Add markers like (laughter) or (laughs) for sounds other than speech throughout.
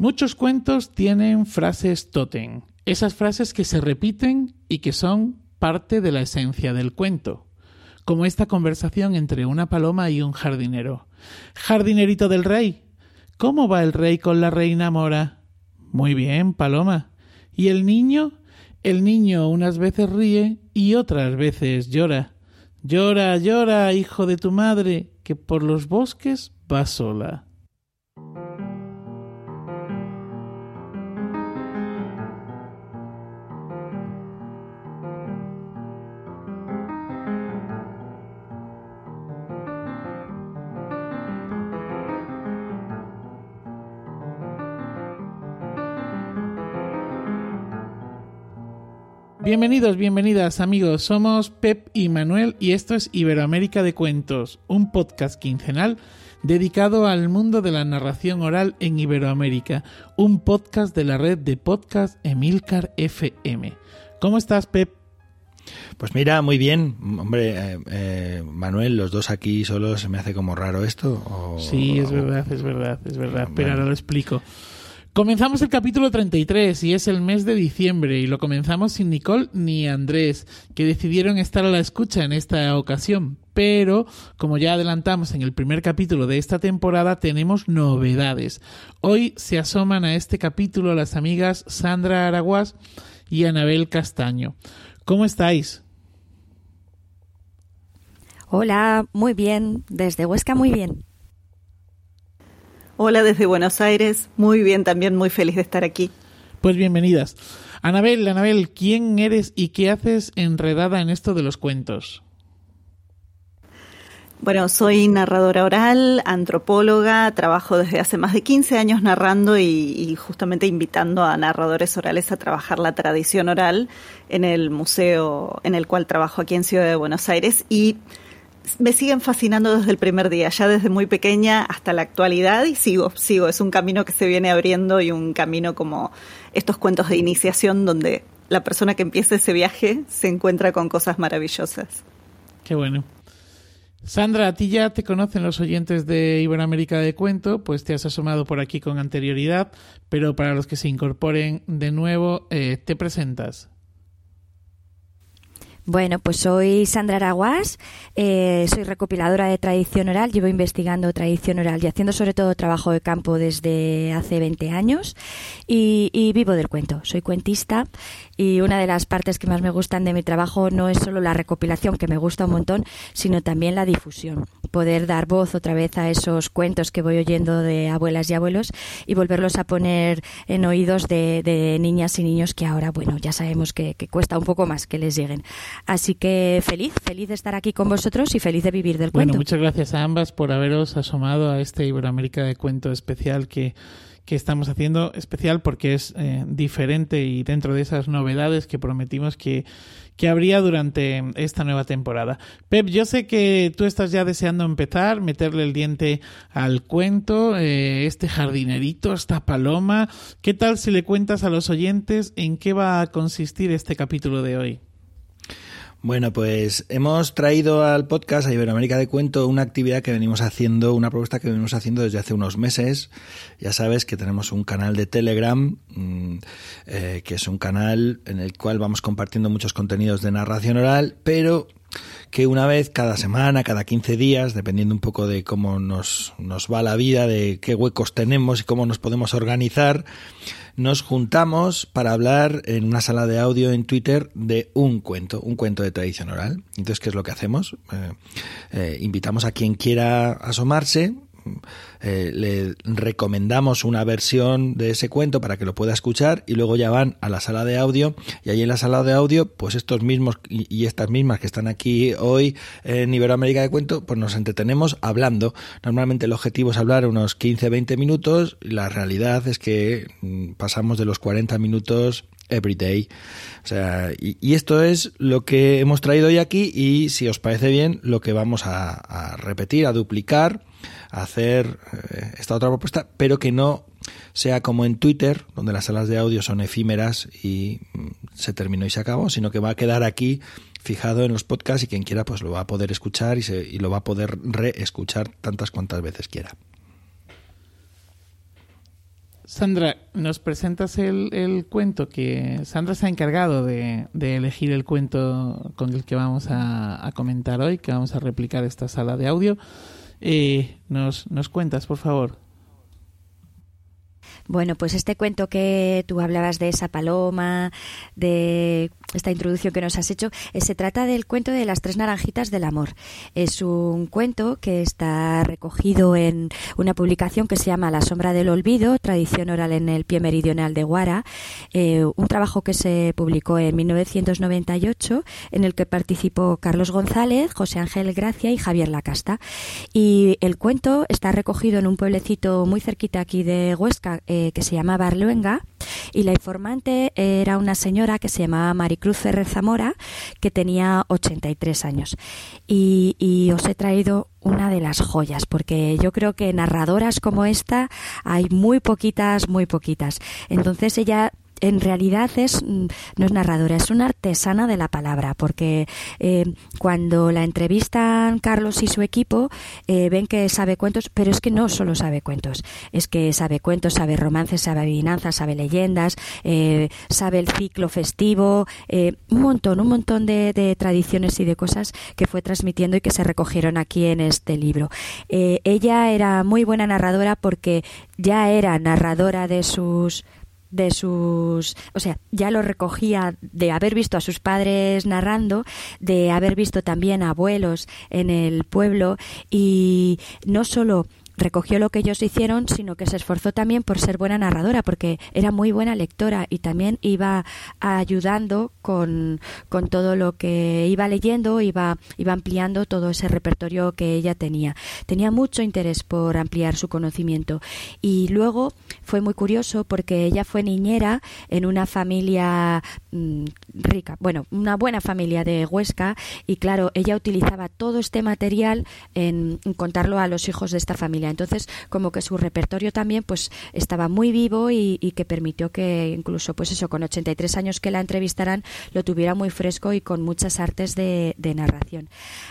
Muchos cuentos tienen frases totem, esas frases que se repiten y que son parte de la esencia del cuento, como esta conversación entre una paloma y un jardinero. Jardinerito del rey, ¿cómo va el rey con la reina mora? Muy bien, paloma. ¿Y el niño? El niño unas veces ríe y otras veces llora. Llora, llora, hijo de tu madre, que por los bosques va sola. Bienvenidos, bienvenidas amigos, somos Pep y Manuel y esto es Iberoamérica de Cuentos, un podcast quincenal dedicado al mundo de la narración oral en Iberoamérica, un podcast de la red de podcast Emilcar FM. ¿Cómo estás, Pep? Pues mira, muy bien. Hombre, eh, eh, Manuel, los dos aquí solos, ¿se me hace como raro esto? sí, es verdad, es verdad, es verdad. Pero ahora lo explico. Comenzamos el capítulo 33 y es el mes de diciembre y lo comenzamos sin Nicole ni Andrés, que decidieron estar a la escucha en esta ocasión. Pero, como ya adelantamos en el primer capítulo de esta temporada, tenemos novedades. Hoy se asoman a este capítulo las amigas Sandra Araguás y Anabel Castaño. ¿Cómo estáis? Hola, muy bien. Desde Huesca, muy bien. Hola desde Buenos Aires, muy bien, también muy feliz de estar aquí. Pues bienvenidas. Anabel, Anabel, ¿quién eres y qué haces enredada en esto de los cuentos? Bueno, soy narradora oral, antropóloga, trabajo desde hace más de 15 años narrando y, y, justamente invitando a narradores orales a trabajar la tradición oral en el museo en el cual trabajo aquí en Ciudad de Buenos Aires y me siguen fascinando desde el primer día, ya desde muy pequeña hasta la actualidad y sigo, sigo. Es un camino que se viene abriendo y un camino como estos cuentos de iniciación donde la persona que empieza ese viaje se encuentra con cosas maravillosas. Qué bueno. Sandra, a ti ya te conocen los oyentes de Iberoamérica de Cuento, pues te has asomado por aquí con anterioridad, pero para los que se incorporen de nuevo, eh, te presentas. Bueno, pues soy Sandra Araguas, eh, soy recopiladora de tradición oral, llevo investigando tradición oral y haciendo sobre todo trabajo de campo desde hace 20 años y, vivo del cuento. Soy cuentista y una de las partes que más me gustan de mi trabajo no es solo la recopilación, que me gusta un montón, sino también la difusión. Poder dar voz otra vez a esos cuentos que voy oyendo de abuelas y abuelos y volverlos a poner en oídos de, de niñas y niños que ahora, bueno, ya sabemos que cuesta un poco más que les lleguen. Así que feliz, feliz de estar aquí con vosotros y feliz de vivir del cuento. Bueno, muchas gracias a ambas por haberos asomado a este Iberoamérica de cuento especial que, que estamos haciendo, especial porque es eh, diferente y dentro de esas novedades que prometimos que, que habría durante esta nueva temporada. Pep, yo sé que tú estás ya deseando empezar, meterle el diente al cuento, eh, este jardinerito, esta paloma. ¿Qué tal si le cuentas a los oyentes en qué va a consistir este capítulo de hoy? Bueno, pues hemos traído al podcast a Iberoamérica de Cuento una actividad que venimos haciendo, una propuesta que venimos haciendo desde hace unos meses. Ya sabes que tenemos un canal de Telegram, eh, que es un canal en el cual vamos compartiendo muchos contenidos de narración oral, pero que una vez cada semana, cada 15 días, dependiendo un poco de cómo nos, nos va la vida, de qué huecos tenemos y cómo nos podemos organizar, nos juntamos para hablar en una sala de audio en Twitter de un cuento, un cuento de tradición oral. Entonces, ¿qué es lo que hacemos? Eh, eh, invitamos a quien quiera asomarse, eh, le recomendamos una versión de ese cuento para que lo pueda escuchar y luego ya van a la sala de audio. Y ahí en la sala de audio pues estos mismos y, estas mismas que están aquí hoy en Iberoamérica de Cuento pues nos entretenemos hablando. Normalmente el objetivo es hablar unos 15-20 minutos. La realidad es que mm, pasamos de los 40 minutos every day. O sea, y, esto es lo que hemos traído hoy aquí y si os parece bien, lo que vamos a, repetir, a duplicar, hacer eh, esta otra propuesta, pero que no sea como en Twitter, donde las salas de audio son efímeras y mm, se terminó y se acabó, sino que va a quedar aquí fijado en los podcasts y quien quiera pues lo va a poder escuchar y, se, y lo va a poder reescuchar tantas cuantas veces quiera. Sandra, ¿nos presentas el, cuento que Sandra se ha encargado de, elegir el cuento con el que vamos a, comentar hoy, que vamos a replicar esta sala de audio? Eh, nos, ¿Nos cuentas, por favor? Bueno, pues este cuento que tú hablabas de esa paloma, de esta introducción que nos has hecho, eh, se trata del cuento de las tres naranjitas del amor. Es un cuento que está recogido en una publicación que se llama La sombra del olvido, tradición oral en el pie meridional de Guara, eh, un trabajo que se publicó en 1998 en el que participó Carlos González, José Ángel Gracia y Javier Lacasta. Y el cuento está recogido en un pueblecito muy cerquita aquí de Huesca que se llama Barluenga y la informante era una señora que se llamaba Maricruz Ferrer Zamora, que tenía 83 años. Y, y os he traído una de las joyas, porque yo creo que narradoras como esta hay muy poquitas, muy poquitas. Entonces ella en realidad es mm, no es narradora, es una artesana de la palabra, porque eh, cuando la entrevistan Carlos y su equipo eh, ven que sabe cuentos, pero es que no solo sabe cuentos, es que sabe cuentos, sabe romances, sabe adivinanzas, sabe leyendas, eh, sabe el ciclo festivo, un montón, un montón de, de, tradiciones y de cosas que fue transmitiendo y que se recogieron aquí en este libro. ella era muy buena narradora porque ya era narradora de sus de sus, o sea, ya lo recogía de haber visto a sus padres narrando, de haber visto también a abuelos en el pueblo y no solo recogió lo que ellos hicieron, sino que se esforzó también por ser buena narradora, porque era muy buena lectora y también iba ayudando con, con todo lo que iba leyendo, iba, iba ampliando todo ese repertorio que ella tenía. Tenía mucho interés por ampliar su conocimiento. Y luego fue muy curioso porque ella fue niñera en una familia mm, rica, bueno, una buena familia de Huesca, y claro, ella utilizaba todo este material en contarlo a los hijos de esta familia entonces, como que su repertorio también pues estaba muy vivo y, que permitió que incluso pues eso, con 83 años que la entrevistaran, lo tuviera muy fresco y con muchas artes de, narración.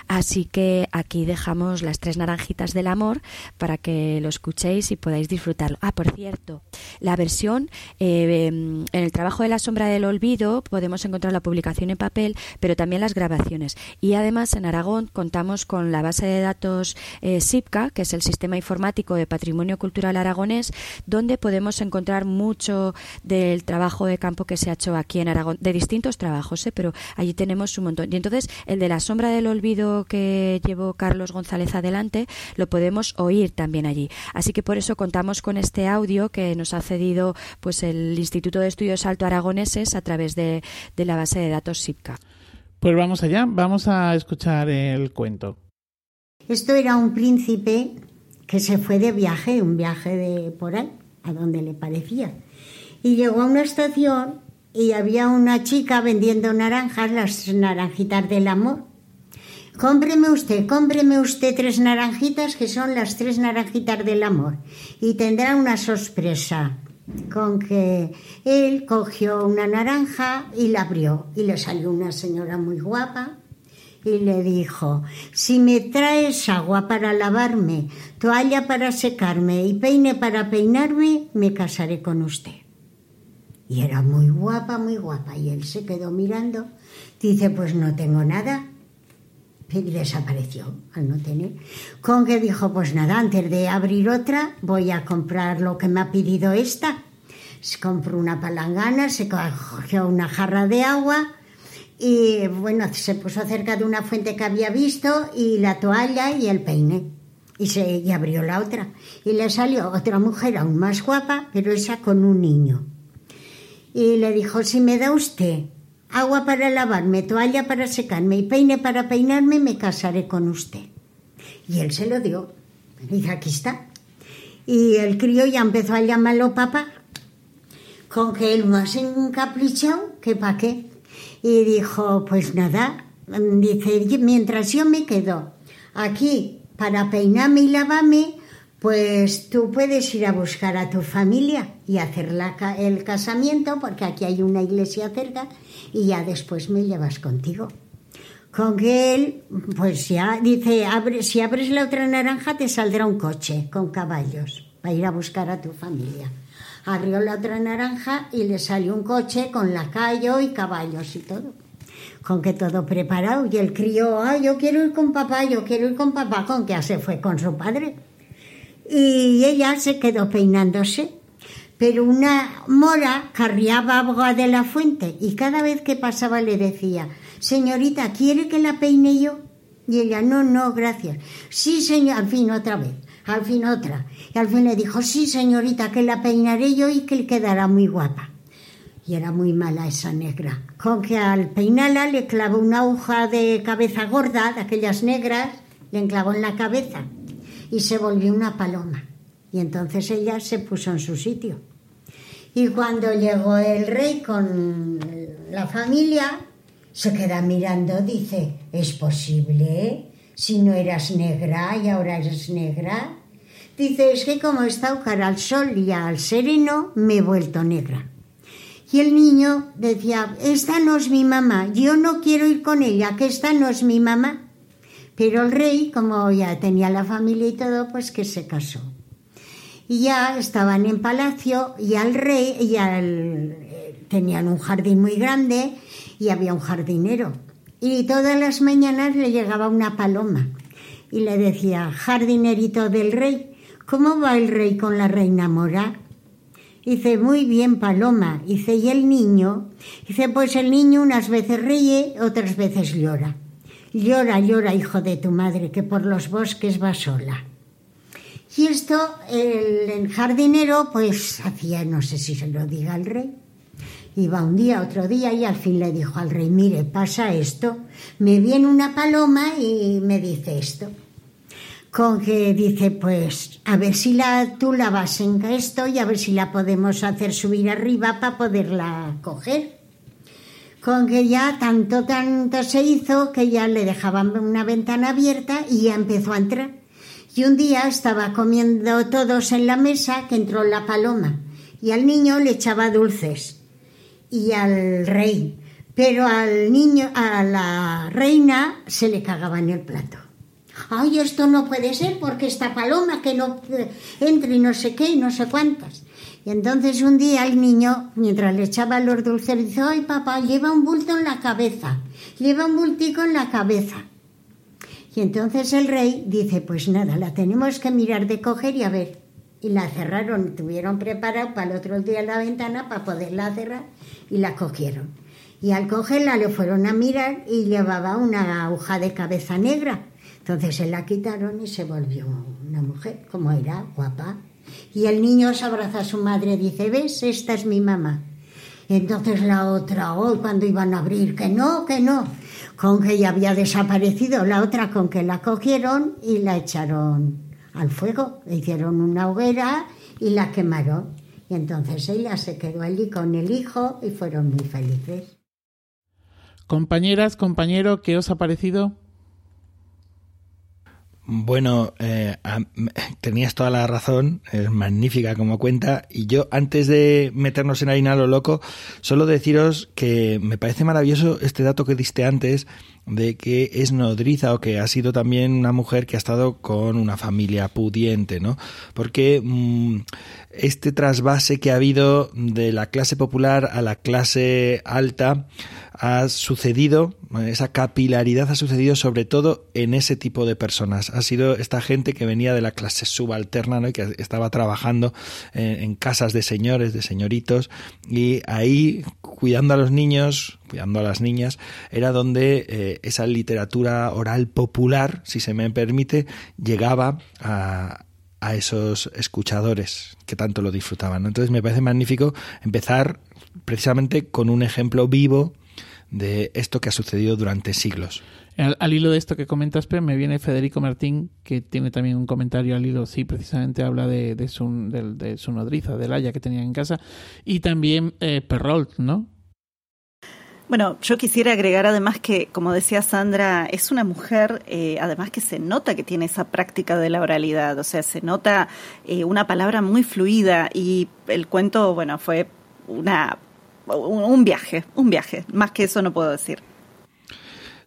Así que aquí dejamos las tres naranjitas del amor para que lo escuchéis y podáis disfrutarlo. Ah, por cierto, la versión eh, en el trabajo de la sombra del olvido podemos encontrar la publicación en papel, pero también las grabaciones. Y además en Aragón contamos con la base de datos eh, SIPCA, que es el sistema informático de Patrimonio Cultural Aragonés, donde podemos encontrar mucho del trabajo de campo que se ha hecho aquí en Aragón, de distintos trabajos, ¿eh? pero allí tenemos un montón. Y entonces el de la sombra del olvido que llevó Carlos González adelante, lo podemos oír también allí. Así que por eso contamos con este audio que nos ha cedido pues el Instituto de Estudios Alto Aragoneses a través de, de la base de datos SIPCA. Pues vamos allá, vamos a escuchar el cuento. Esto era un príncipe que se fue de viaje, un viaje de por ahí, a donde le parecía. Y llegó a una estación y había una chica vendiendo naranjas, las naranjitas del amor. Cómpreme usted, cómpreme usted tres naranjitas que son las tres naranjitas del amor y tendrá una sorpresa con que él cogió una naranja y la abrió y le salió una señora muy guapa y le dijo, si me traes agua para lavarme, toalla para secarme y peine para peinarme, me casaré con usted. Y era muy guapa, muy guapa. Y él se quedó mirando. Dice, pues no tengo nada. Y desapareció al no tener. Con que dijo, pues nada, antes de abrir otra, voy a comprar lo que me ha pedido esta. Se compró una palangana, se cogió una jarra de agua, y bueno, se puso cerca de una fuente que había visto y la toalla y el peine. Y, se, y abrió la otra. Y le salió otra mujer aún más guapa, pero esa con un niño. Y le dijo, si me da usted agua para lavarme, toalla para secarme y peine para peinarme, me casaré con usted. Y él se lo dio. Y dice, aquí está. Y el crío ya empezó a llamarlo papá, con que él más encaprichado que para qué y dijo, pues nada, dice, mientras yo me quedo aquí para peinarme y lavarme, pues tú puedes ir a buscar a tu familia y hacer el casamiento, porque aquí hay una iglesia cerca, y ya después me llevas contigo. Con que él, pues ya dice, abre, si abres la otra naranja te saldrá un coche con caballos. para ir a buscar a tu familia. Abrió la otra naranja y le salió un coche con lacayo y caballos y todo. Con que todo preparado. Y el crío, ah, yo quiero ir con papá, yo quiero ir con papá, con que ya se fue con su padre. Y ella se quedó peinándose. Pero una mora carriaba agua de la fuente y cada vez que pasaba le decía, señorita, ¿quiere que la peine yo? Y ella, no, no, gracias. Sí, señor, al fin otra vez, al fin otra. Y al fin le dijo, sí, señorita, que la peinaré yo y que quedará muy guapa. Y era muy mala esa negra. Con que al peinarla le clavó una aguja de cabeza gorda, de aquellas negras, le enclavó en la cabeza y se volvió una paloma. Y entonces ella se puso en su sitio. Y cuando llegó el rey con la familia, se queda mirando, dice, ¿es posible? Si no eras negra y ahora eres negra. Dice, es que como he estado cara al sol y al sereno, me he vuelto negra. Y el niño decía, esta no es mi mamá, yo no quiero ir con ella, que esta no es mi mamá. Pero el rey, como ya tenía la familia y todo, pues que se casó. Y ya estaban en palacio y al rey, ya tenían un jardín muy grande y había un jardinero. Y todas las mañanas le llegaba una paloma y le decía, jardinerito del rey, ¿cómo va el rey con la reina mora? Dice, muy bien, paloma. Dice, ¿y el niño? Dice, pues el niño unas veces ríe, otras veces llora. Llora, llora, hijo de tu madre, que por los bosques va sola. Y esto, el jardinero, pues hacía, no sé si se lo diga al rey, Iba un día, otro día y al fin le dijo al rey, mire, pasa esto. Me viene una paloma y me dice esto. Con que dice, pues, a ver si la, tú la vas en esto y a ver si la podemos hacer subir arriba para poderla coger. Con que ya tanto, tanto se hizo que ya le dejaban una ventana abierta y ya empezó a entrar. Y un día estaba comiendo todos en la mesa que entró la paloma y al niño le echaba dulces y al rey, pero al niño, a la reina se le cagaba en el plato. Ay, esto no puede ser porque esta paloma que no entre y no sé qué y no sé cuántas. Y entonces un día el niño, mientras le echaba los dulces, dice, ay papá, lleva un bulto en la cabeza, lleva un bultico en la cabeza. Y entonces el rey dice, pues nada, la tenemos que mirar de coger y a ver. Y la cerraron, tuvieron preparado para el otro día la ventana para poderla cerrar y la cogieron. Y al cogerla le fueron a mirar y llevaba una aguja de cabeza negra. Entonces se la quitaron y se volvió una mujer, como era, guapa. Y el niño se abraza a su madre y dice, ¿ves? Esta es mi mamá. Entonces la otra, hoy cuando iban a abrir, que no, que no, con que ya había desaparecido, la otra con que la cogieron y la echaron al fuego, le hicieron una hoguera y la quemaron. Y entonces ella se quedó allí con el hijo y fueron muy felices. Compañeras, compañero, ¿qué os ha parecido? Bueno, eh, (laughs) tenías toda la razón, es magnífica como cuenta. Y yo, antes de meternos en harina lo loco, solo deciros que me parece maravilloso este dato que diste antes de que es nodriza o que ha sido también una mujer que ha estado con una familia pudiente, ¿no? Porque mm, este trasvase que ha habido de la clase popular a la clase alta ha sucedido, esa capilaridad ha sucedido sobre todo en ese tipo de personas. Ha sido esta gente que venía de la clase subalterna ¿no? y que estaba trabajando en, casas de señores, de señoritos, y ahí cuidando a los niños, cuidando a las niñas, era donde eh, esa literatura oral popular, si se me permite, llegaba a, a esos escuchadores que tanto lo disfrutaban. Entonces me parece magnífico empezar precisamente con un ejemplo vivo de esto que ha sucedido durante siglos. Al, hilo de esto que comentas, me viene Federico Martín, que tiene también un comentario al hilo, sí, precisamente habla de, de, su, de, su nodriza, del haya que tenía en casa, y también eh, Perrault, ¿no? Bueno, yo quisiera agregar además que, como decía Sandra, es una mujer, eh, además que se nota que tiene esa práctica de la oralidad, o sea, se nota eh, una palabra muy fluida y el cuento, bueno, fue una un viaje, un viaje, más que eso no puedo decir.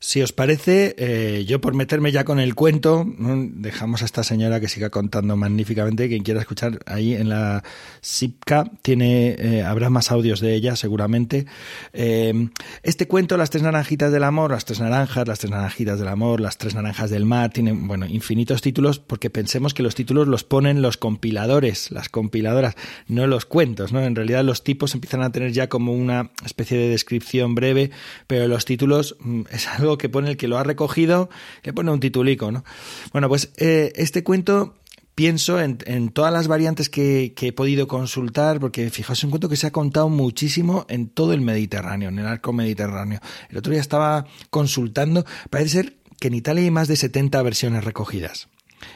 Si os parece, eh, yo por meterme ya con el cuento, dejamos a esta señora que siga contando magníficamente. Quien quiera escuchar ahí en la SIPCA, tiene, eh, habrá más audios de ella seguramente. Eh, este cuento, Las tres naranjitas del amor, las tres naranjas, las tres naranjitas del amor, las tres naranjas del mar, tiene, bueno, infinitos títulos porque pensemos que los títulos los ponen los compiladores, las compiladoras, no los cuentos, ¿no? En realidad los tipos empiezan a tener ya como una especie de descripción breve, pero los títulos mm, es algo que pone el que lo ha recogido, le pone un titulico, ¿no? Bueno, pues eh, este cuento pienso en, todas las variantes que, he podido consultar, porque fijaos, un cuento que se ha contado muchísimo en todo el Mediterráneo, en el arco mediterráneo. El otro día estaba consultando, parece ser que en Italia hay más de 70 versiones recogidas.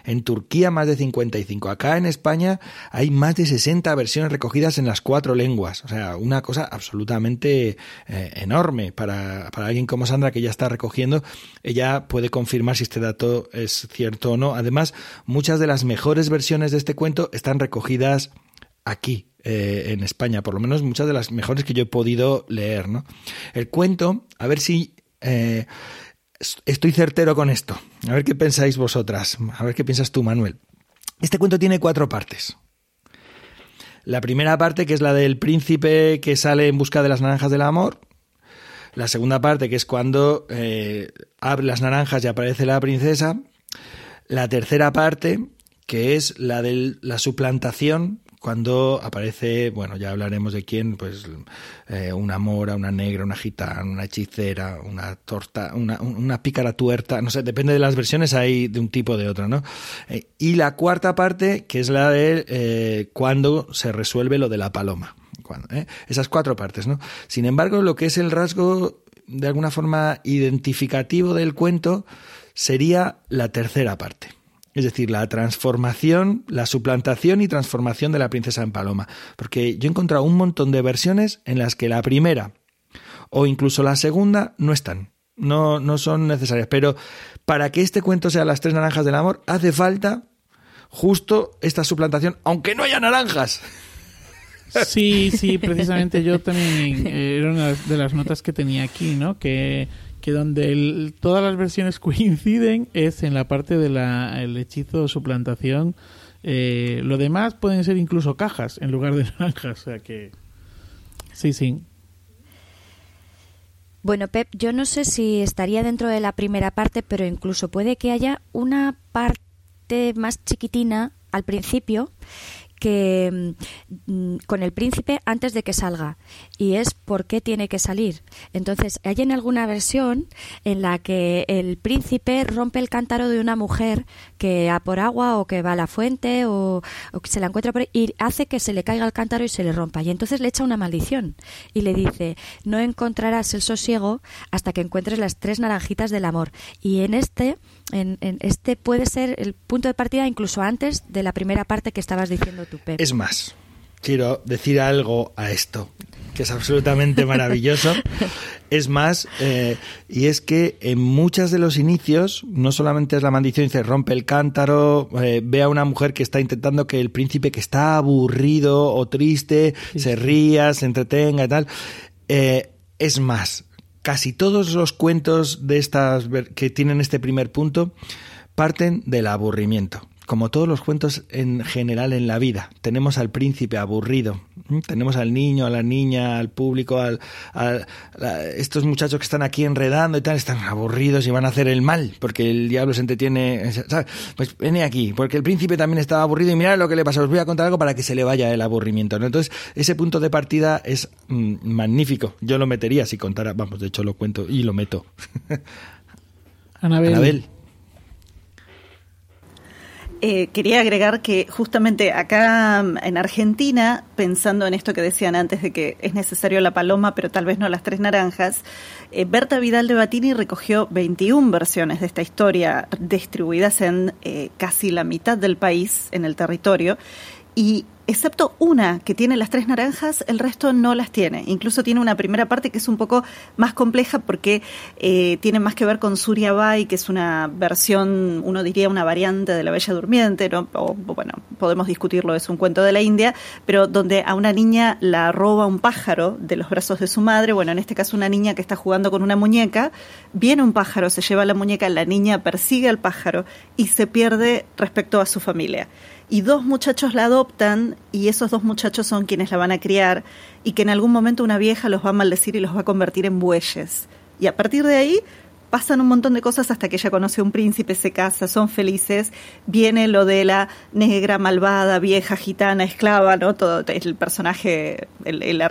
En Turquía más de 55. Acá en España hay más de 60 versiones recogidas en las cuatro lenguas. O sea, una cosa absolutamente eh, enorme para, para alguien como Sandra que ya está recogiendo. Ella puede confirmar si este dato es cierto o no. Además, muchas de las mejores versiones de este cuento están recogidas aquí, eh, en España, por lo menos muchas de las mejores que yo he podido leer, ¿no? El cuento, a ver si eh, estoy certero con esto. A ver qué pensáis vosotras. A ver qué piensas tú, Manuel. Este cuento tiene cuatro partes. La primera parte, que es la del príncipe que sale en busca de las naranjas del amor. La segunda parte, que es cuando eh, abre las naranjas y aparece la princesa. La tercera parte, que es la de la suplantación cuando aparece, bueno, ya hablaremos de quién, pues eh, una mora, una negra, una gitana, una hechicera, una torta, una, una, pícara tuerta, no sé, depende de las versiones, hay de un tipo o de otro, ¿no? Eh, y la cuarta parte, que es la de eh, cuando se resuelve lo de la paloma. Cuando, Esas cuatro partes, ¿no? Sin embargo, lo que es el rasgo de alguna forma identificativo del cuento sería la tercera parte es decir, la transformación, la suplantación y transformación de la princesa en paloma. Porque yo he encontrado un montón de versiones en las que la primera o incluso la segunda no están. No, no son necesarias. Pero para que este cuento sea las tres naranjas del amor, hace falta justo esta suplantación, aunque no haya naranjas. Sí, sí, precisamente yo también eh, era una de las notas que tenía aquí, ¿no? Que que donde todas las versiones (laughs) coinciden es en la parte del el hechizo suplantación. Eh, lo demás pueden ser incluso cajas en lugar de (laughs) naranjas. O sea que. Sí, sí. Bueno, Pep, yo no sé si estaría dentro de la primera parte, pero incluso puede que haya una parte más chiquitina al principio que mm, con el príncipe antes de que salga y es por qué tiene que salir. Entonces, hay en alguna versión en la que el príncipe rompe el cántaro de una mujer que va por agua o que va a la fuente o, que se la encuentra por y hace que se le caiga el cántaro y se le rompa. Y entonces le echa una maldición y le dice, no encontrarás el sosiego hasta que encuentres las tres naranjitas del amor. Y en este en, este puede ser el punto de partida incluso antes de la primera parte que estabas diciendo tú, Pep. Es más, quiero decir algo a esto, que es absolutamente (laughs) maravilloso. es más, eh, y es que en muchos de los inicios, no solamente es la maldición, se rompe el cántaro, eh, ve a una mujer que está intentando que el príncipe que está aburrido o triste se ría, se entretenga y tal. Eh, es más, casi todos los cuentos de estas que tienen este primer punto parten del aburrimiento como todos los cuentos en general en la vida. Tenemos al príncipe aburrido, tenemos al niño, a la niña, al público, al, estos muchachos que están aquí enredando y tal, están aburridos y van a hacer el mal, porque el diablo se entretiene. Pues viene aquí, porque el príncipe también estaba aburrido y mirad lo que le pasa. Os voy a contar algo para que se le vaya el aburrimiento. Entonces, ese punto de partida es mm, magnífico. Yo lo metería si contara, vamos, de hecho lo cuento y lo meto. (laughs) Anabel. Eh, quería agregar que justamente acá mm, en Argentina, pensando en esto que decían antes de que es necesario la paloma, pero tal vez no las tres naranjas, eh, Berta Vidal de Batini recogió 21 versiones de esta historia distribuidas en eh, casi la mitad del país, en el territorio, y excepto una que tiene las tres naranjas, el resto no las tiene. Incluso tiene una primera parte que es un poco más compleja porque eh, tiene más que ver con Surya Bai, que es una versión, uno diría una variante de la Bella Durmiente, ¿no? o bueno, podemos discutirlo, es un cuento de la India, pero donde a una niña la roba un pájaro de los brazos de su madre, bueno, en este caso una niña que está jugando con una muñeca, viene un pájaro, se lleva la muñeca, la niña persigue al pájaro y se pierde respecto a su familia y dos muchachos la adoptan y esos dos muchachos son quienes la van a criar y que en algún momento una vieja los va a maldecir y los va a convertir en bueyes. Y a partir de ahí pasan un montón de cosas hasta que ella conoce a un príncipe, se casa, son felices, viene lo de la negra, malvada, vieja, gitana, esclava, ¿no? Todo el personaje, el, el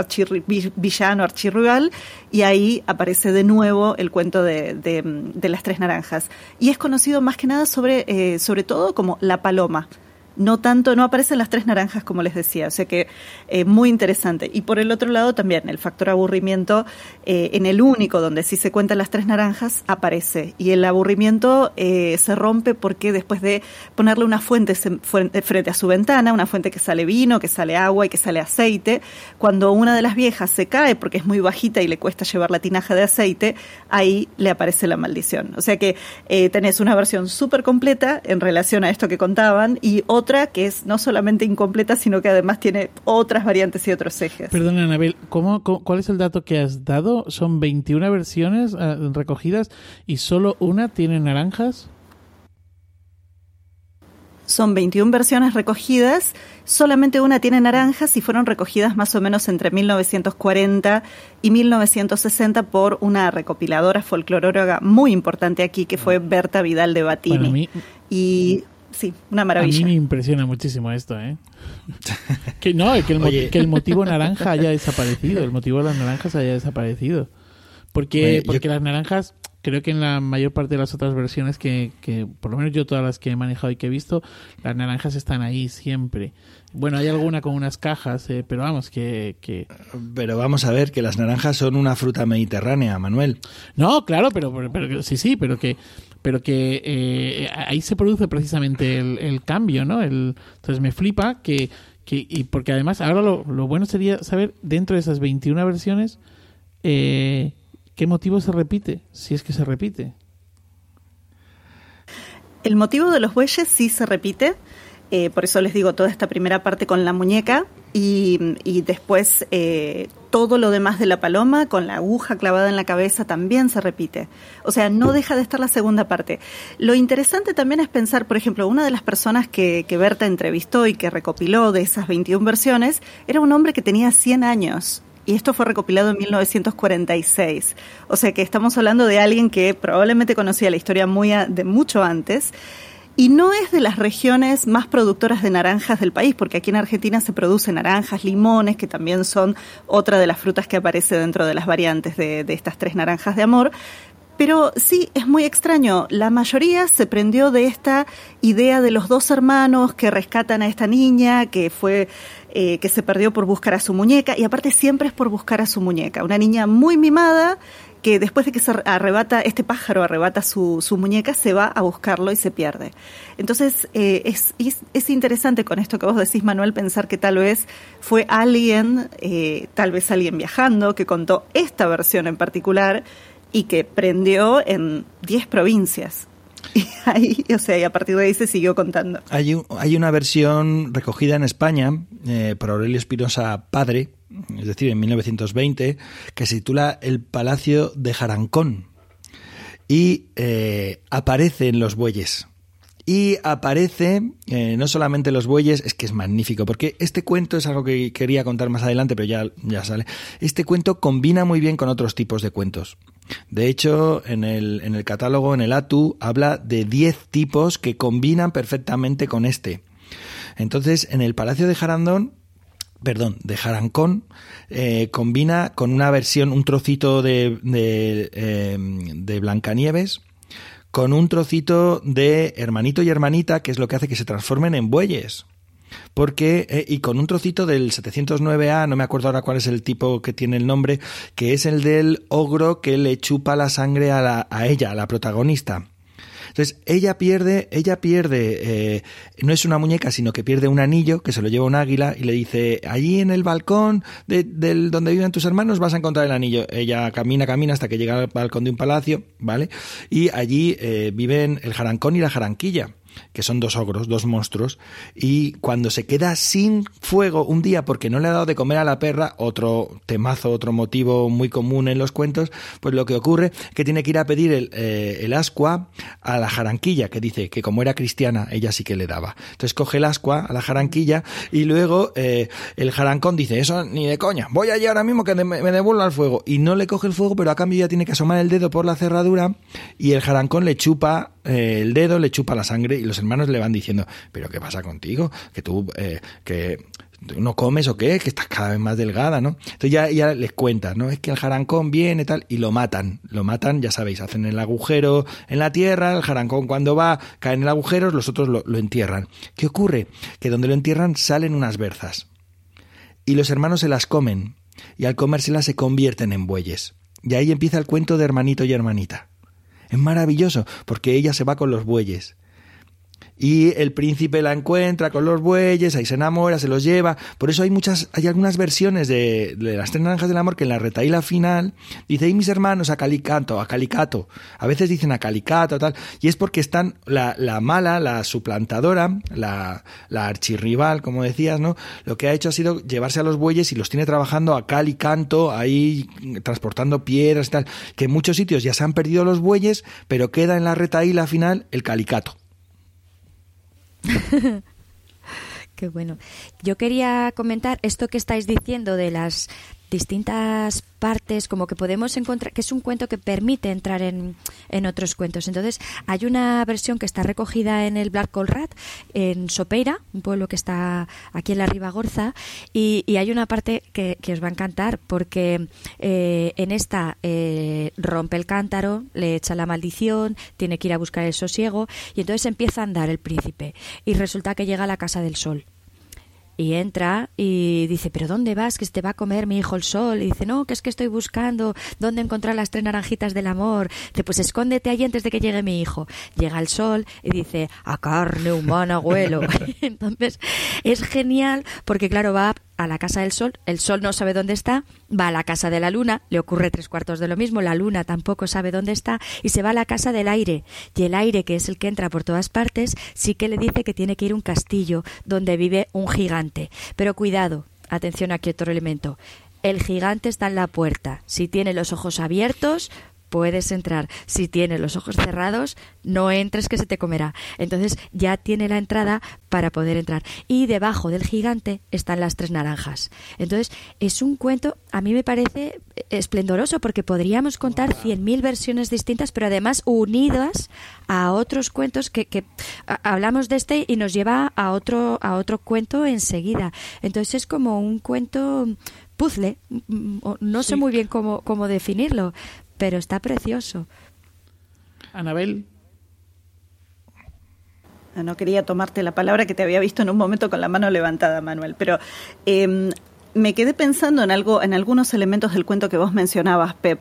villano, archirrival, y ahí aparece de nuevo el cuento de, de, las tres naranjas. Y es conocido más que nada sobre, eh, sobre todo como la paloma no tanto, no aparecen las tres naranjas como les decía, o sea que eh, muy interesante. Y por el otro lado también el factor aburrimiento, eh, en el único donde sí se cuentan las tres naranjas, aparece. Y el aburrimiento eh, se rompe porque después de ponerle una fuente frente a su ventana, una fuente que sale vino, que sale agua y que sale aceite, cuando una de las viejas se cae porque es muy bajita y le cuesta llevar la tinaja de aceite, ahí le aparece la maldición. O sea que tenés una versión súper completa en relación a esto que contaban y otra que es no solamente incompleta, sino que además tiene otras variantes y otros ejes. Perdón, Anabel, ¿cómo, cuál es el dato que has dado? Son 21 versiones ah, recogidas y solo una tiene naranjas. Son 21 versiones recogidas, solamente una tiene naranjas y fueron recogidas más o menos entre 1940 y 1960 por una recopiladora folcloróloga muy importante aquí que fue Berta Vidal de Batini. Y sí, una maravilla. A mí me impresiona muchísimo esto, ¿eh? (laughs) que no, que el, que el, motivo naranja haya desaparecido, el motivo de las naranjas haya desaparecido. Porque, porque las naranjas, creo que en la mayor parte de las otras versiones que, que, por lo menos yo todas las que he manejado y que he visto, las naranjas están ahí siempre. Bueno, hay alguna con unas cajas, eh, pero vamos, que, que, Pero vamos a ver, que las naranjas son una fruta mediterránea, Manuel. No, claro, pero, pero sí, sí, pero que pero que eh, ahí se produce precisamente el, cambio, ¿no? El, entonces me flipa que, que y porque además ahora lo, lo, bueno sería saber dentro de esas 21 versiones eh, qué motivo se repite, si es que se repite. El motivo de los bueyes sí se repite, eh, por eso les digo toda esta primera parte con la muñeca y, después eh, todo lo demás de la paloma con la aguja clavada en la cabeza también se repite. O sea, no deja de estar la segunda parte. Lo interesante también es pensar, por ejemplo, una de las personas que, que Berta entrevistó y que recopiló de esas 21 versiones era un hombre que tenía 100 años y esto fue recopilado en 1946. O sea que estamos hablando de alguien que probablemente conocía la historia muy de mucho antes y no es de las regiones más productoras de naranjas del país, porque aquí en Argentina se producen naranjas, limones, que también son otra de las frutas que aparece dentro de las variantes de, estas tres naranjas de amor. Pero sí, es muy extraño. La mayoría se prendió de esta idea de los dos hermanos que rescatan a esta niña, que fue eh, que se perdió por buscar a su muñeca, y aparte siempre es por buscar a su muñeca. Una niña muy mimada que después de que se arrebata, este pájaro arrebata su, su muñeca, se va a buscarlo y se pierde. Entonces, eh, es, es, interesante con esto que vos decís, Manuel, pensar que tal vez fue alguien, eh, tal vez alguien viajando, que contó esta versión en particular y que prendió en 10 provincias. (laughs) Y ahí, o sea, y a partir de ahí se siguió contando. Hay, hay una versión recogida en España eh, por Aurelio Espinosa Padre, es decir, en 1920, que se titula El Palacio de Jarancón. Y eh, aparecen los bueyes. Y aparece eh, no solamente los bueyes, es que es magnífico, porque este cuento es algo que quería contar más adelante, pero ya, ya sale. Este cuento combina muy bien con otros tipos de cuentos. De hecho, en el, en el catálogo, en el ATU, habla de 10 tipos que combinan perfectamente con este. Entonces, en el Palacio de Jarandón perdón, de Jarancón, eh, combina con una versión, un trocito de, de, eh, de, Blancanieves, con un trocito de Hermanito y Hermanita, que es lo que hace que se transformen en bueyes. Porque, eh, y con un trocito del 709A, no me acuerdo ahora cuál es el tipo que tiene el nombre, que es el del ogro que le chupa la sangre a, la, a ella, a la protagonista. Entonces, ella pierde, ella pierde, eh, no es una muñeca, sino que pierde un anillo que se lo lleva un águila y le dice, allí en el balcón de, del, donde viven tus hermanos vas a encontrar el anillo. Ella camina, camina hasta que llega al balcón de un palacio, ¿vale? Y allí eh, viven el jarancón y la jaranquilla que son dos ogros, dos monstruos, y cuando se queda sin fuego un día porque no le ha dado de comer a la perra, otro temazo, otro motivo muy común en los cuentos, pues lo que ocurre que tiene que ir a pedir el, eh, el ascua a la jaranquilla, que dice que como era cristiana, ella sí que le daba. Entonces coge el ascua a la jaranquilla y luego eh, el jarancón dice, eso ni de coña, voy allí ahora mismo que me devuelva el fuego. Y no le coge el fuego, pero a cambio ya tiene que asomar el dedo por la cerradura y el jarancón le chupa eh, el dedo, le chupa la sangre y los hermanos le van diciendo, pero ¿qué pasa contigo? Que tú, eh, que no comes o qué, que estás cada vez más delgada, ¿no? Entonces ya, ya les cuenta, ¿no? Es que el jarancón viene tal, y lo matan, lo matan, ya sabéis, hacen el agujero en la tierra, el jarancón cuando va cae en el agujero, los otros lo, lo entierran. ¿Qué ocurre? Que donde lo entierran salen unas berzas, y los hermanos se las comen, y al comérselas se convierten en bueyes. Y ahí empieza el cuento de hermanito y hermanita. Es maravilloso, porque ella se va con los bueyes. Y el príncipe la encuentra con los bueyes, ahí se enamora, se los lleva. Por eso hay muchas, hay algunas versiones de, las tres naranjas del amor que en la retaíla final dice, y mis hermanos a Calicato, a Calicato. A veces dicen a Calicato, tal. Y es porque están la, la mala, la suplantadora, la, la archirrival, como decías, ¿no? Lo que ha hecho ha sido llevarse a los bueyes y los tiene trabajando a cal y canto, ahí transportando piedras y tal. Que en muchos sitios ya se han perdido los bueyes, pero queda en la retaíla final el calicato. (laughs) Qué bueno. Yo quería comentar esto que estáis diciendo de las distintas partes, como que podemos encontrar, que es un cuento que permite entrar en, en otros cuentos. Entonces, hay una versión que está recogida en el Black Cold Rat, en Sopeira, un pueblo que está aquí en la Ribagorza, y, hay una parte que, que, os va a encantar, porque eh, en esta eh, rompe el cántaro, le echa la maldición, tiene que ir a buscar el sosiego, y entonces empieza a andar el príncipe, y resulta que llega a la Casa del Sol y entra y dice, pero ¿dónde vas? Que te va a comer mi hijo el sol. Y dice, no, que es que estoy buscando dónde encontrar las tres naranjitas del amor. Dice, pues escóndete ahí antes de que llegue mi hijo. Llega el sol y dice, a carne humana, abuelo. (laughs) Entonces, es genial porque, claro, va a la casa del sol, el sol no sabe dónde está, va a la casa de la luna, le ocurre tres cuartos de lo mismo, la luna tampoco sabe dónde está, y se va a la casa del aire. Y el aire, que es el que entra por todas partes, sí que le dice que tiene que ir a un castillo donde vive un gigante. Pero cuidado, atención aquí otro elemento. El gigante está en la puerta. Si tiene los ojos abiertos, puedes entrar. Si tiene los ojos cerrados, no entres que se te comerá. Entonces ya tiene la entrada para poder entrar. Y debajo del gigante están las tres naranjas. Entonces es un cuento, a mí me parece esplendoroso porque podríamos contar cien mil versiones distintas, pero además unidas a otros cuentos que, que hablamos de este y nos lleva a otro, a otro cuento enseguida. Entonces es como un cuento puzzle, no sé muy bien cómo, cómo definirlo, pero está precioso. Anabel. No quería tomarte la palabra que te había visto en un momento con la mano levantada, Manuel, pero eh, me quedé pensando en algo, en algunos elementos del cuento que vos mencionabas, Pep.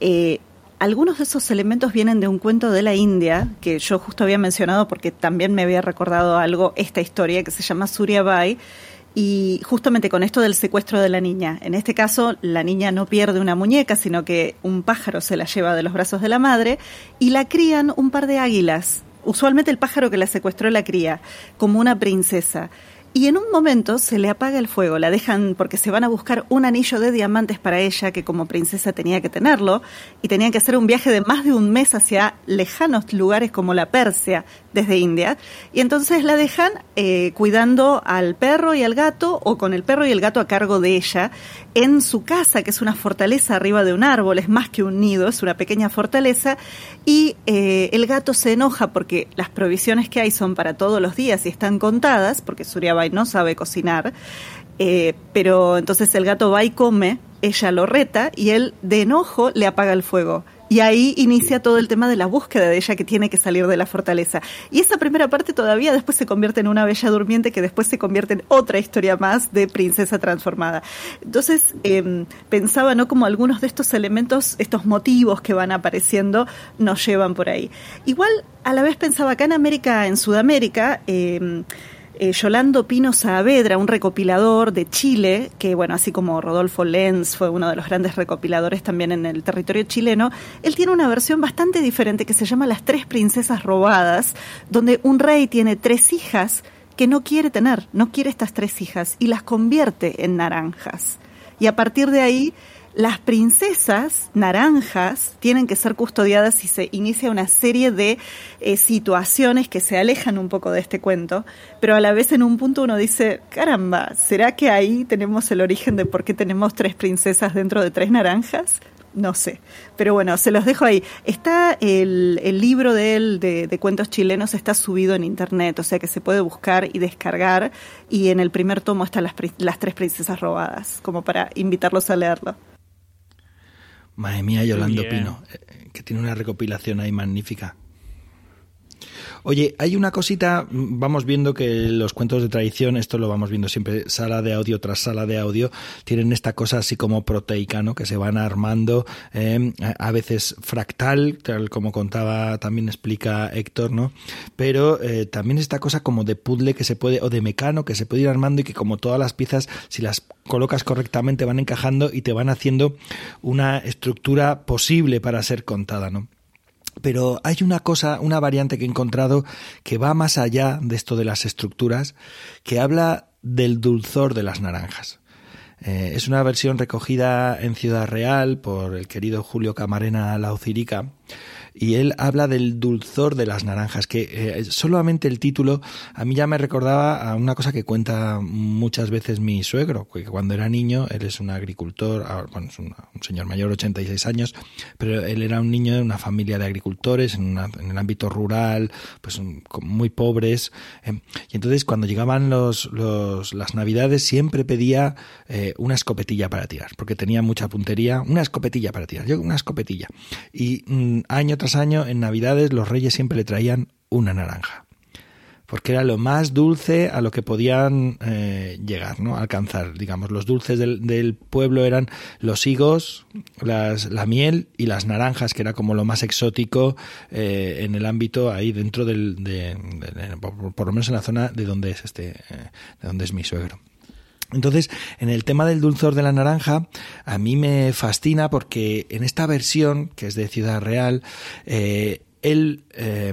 Eh, algunos de esos elementos vienen de un cuento de la India que yo justo había mencionado porque también me había recordado algo esta historia que se llama Surya Bai y justamente con esto del secuestro de la niña. En este caso, la niña no pierde una muñeca, sino que un pájaro se la lleva de los brazos de la madre y la crían un par de águilas. Usualmente el pájaro que la secuestró la cría, como una princesa. Y en un momento se le apaga el fuego, la dejan porque se van a buscar un anillo de diamantes para ella, que como princesa tenía que tenerlo, y tenían que hacer un viaje de más de un mes hacia lejanos lugares como la Persia, desde India, y entonces la dejan eh, cuidando al perro y al gato, o con el perro y el gato a cargo de ella, en su casa, que es una fortaleza arriba de un árbol, es más que un nido, es una pequeña fortaleza, y eh, el gato se enoja porque las provisiones que hay son para todos los días y están contadas, porque Suriabai no sabe cocinar, eh, pero entonces el gato va y come, ella lo reta y él de enojo le apaga el fuego Y ahí inicia todo el tema de la búsqueda de ella que tiene que salir de la fortaleza. Y esa primera parte todavía después se convierte en una bella durmiente que después se convierte en otra historia más de princesa transformada. Entonces em, pensaba, ¿no? Como algunos de estos elementos, estos motivos que van apareciendo nos llevan por ahí. Igual a la vez pensaba acá en América, en Sudamérica, eh, eh, Yolando Pino Saavedra, un recopilador de Chile, que bueno, así como Rodolfo Lenz fue uno de los grandes recopiladores también en el territorio chileno, él tiene una versión bastante diferente que se llama Las tres princesas robadas, donde un rey tiene tres hijas que no quiere tener, no quiere estas tres hijas y las convierte en naranjas. Y a partir de ahí las princesas naranjas tienen que ser custodiadas y se inicia una serie de eh, situaciones que se alejan un poco de este cuento, pero a la vez en un punto uno dice, caramba, ¿será que ahí tenemos el origen de por qué tenemos tres princesas dentro de tres naranjas? No sé, pero bueno, se los dejo ahí. Está el, libro de él de, de, cuentos chilenos, está subido en internet, o sea que se puede buscar y descargar. Y en el primer tomo están las, las tres princesas robadas, como para invitarlos a leerlo. Madre mía, Yolando Pino, eh, que tiene una recopilación ahí magnífica. Oye, hay una cosita, vamos viendo que los cuentos de tradición, esto lo vamos viendo siempre, sala de audio tras sala de audio, tienen esta cosa así como proteica, ¿no? Que se van armando, eh, a veces fractal, tal como contaba, también explica Héctor, ¿no? Pero eh, también esta cosa como de puzzle que se puede, o de mecano que se puede ir armando y que como todas las piezas, si las colocas correctamente, van encajando y te van haciendo una estructura posible para ser contada, ¿no? Pero hay una cosa, una variante que he encontrado que va más allá de esto de las estructuras, que habla del dulzor de las naranjas. Eh, es una versión recogida en Ciudad Real por el querido Julio Camarena Laucirica y él habla del dulzor de las naranjas, que eh, solamente el título a mí ya me recordaba a una cosa que cuenta muchas veces mi suegro, que cuando era niño, él es un agricultor, ah, bueno, es un, señor mayor, 86 años, pero él era un niño de una familia de agricultores en, en el ámbito rural, pues muy pobres, em, y entonces cuando llegaban los, los, las navidades siempre pedía eh, una escopetilla para tirar, porque tenía mucha puntería, una escopetilla para tirar, yo una escopetilla, y mm, año tras año, en Navidades, los reyes siempre le traían una naranja. Porque era lo más dulce a lo que podían eh, llegar, ¿no? Alcanzar. Digamos, los dulces del, pueblo eran los higos, las, la miel y las naranjas, que era como lo más exótico eh, en el ámbito ahí dentro del, de, por, lo menos en la zona de donde es este, eh, de donde es mi suegro. Entonces, en el tema del dulzor de la naranja, a mí me fascina porque en esta versión, que es de Ciudad Real, eh, el, eh,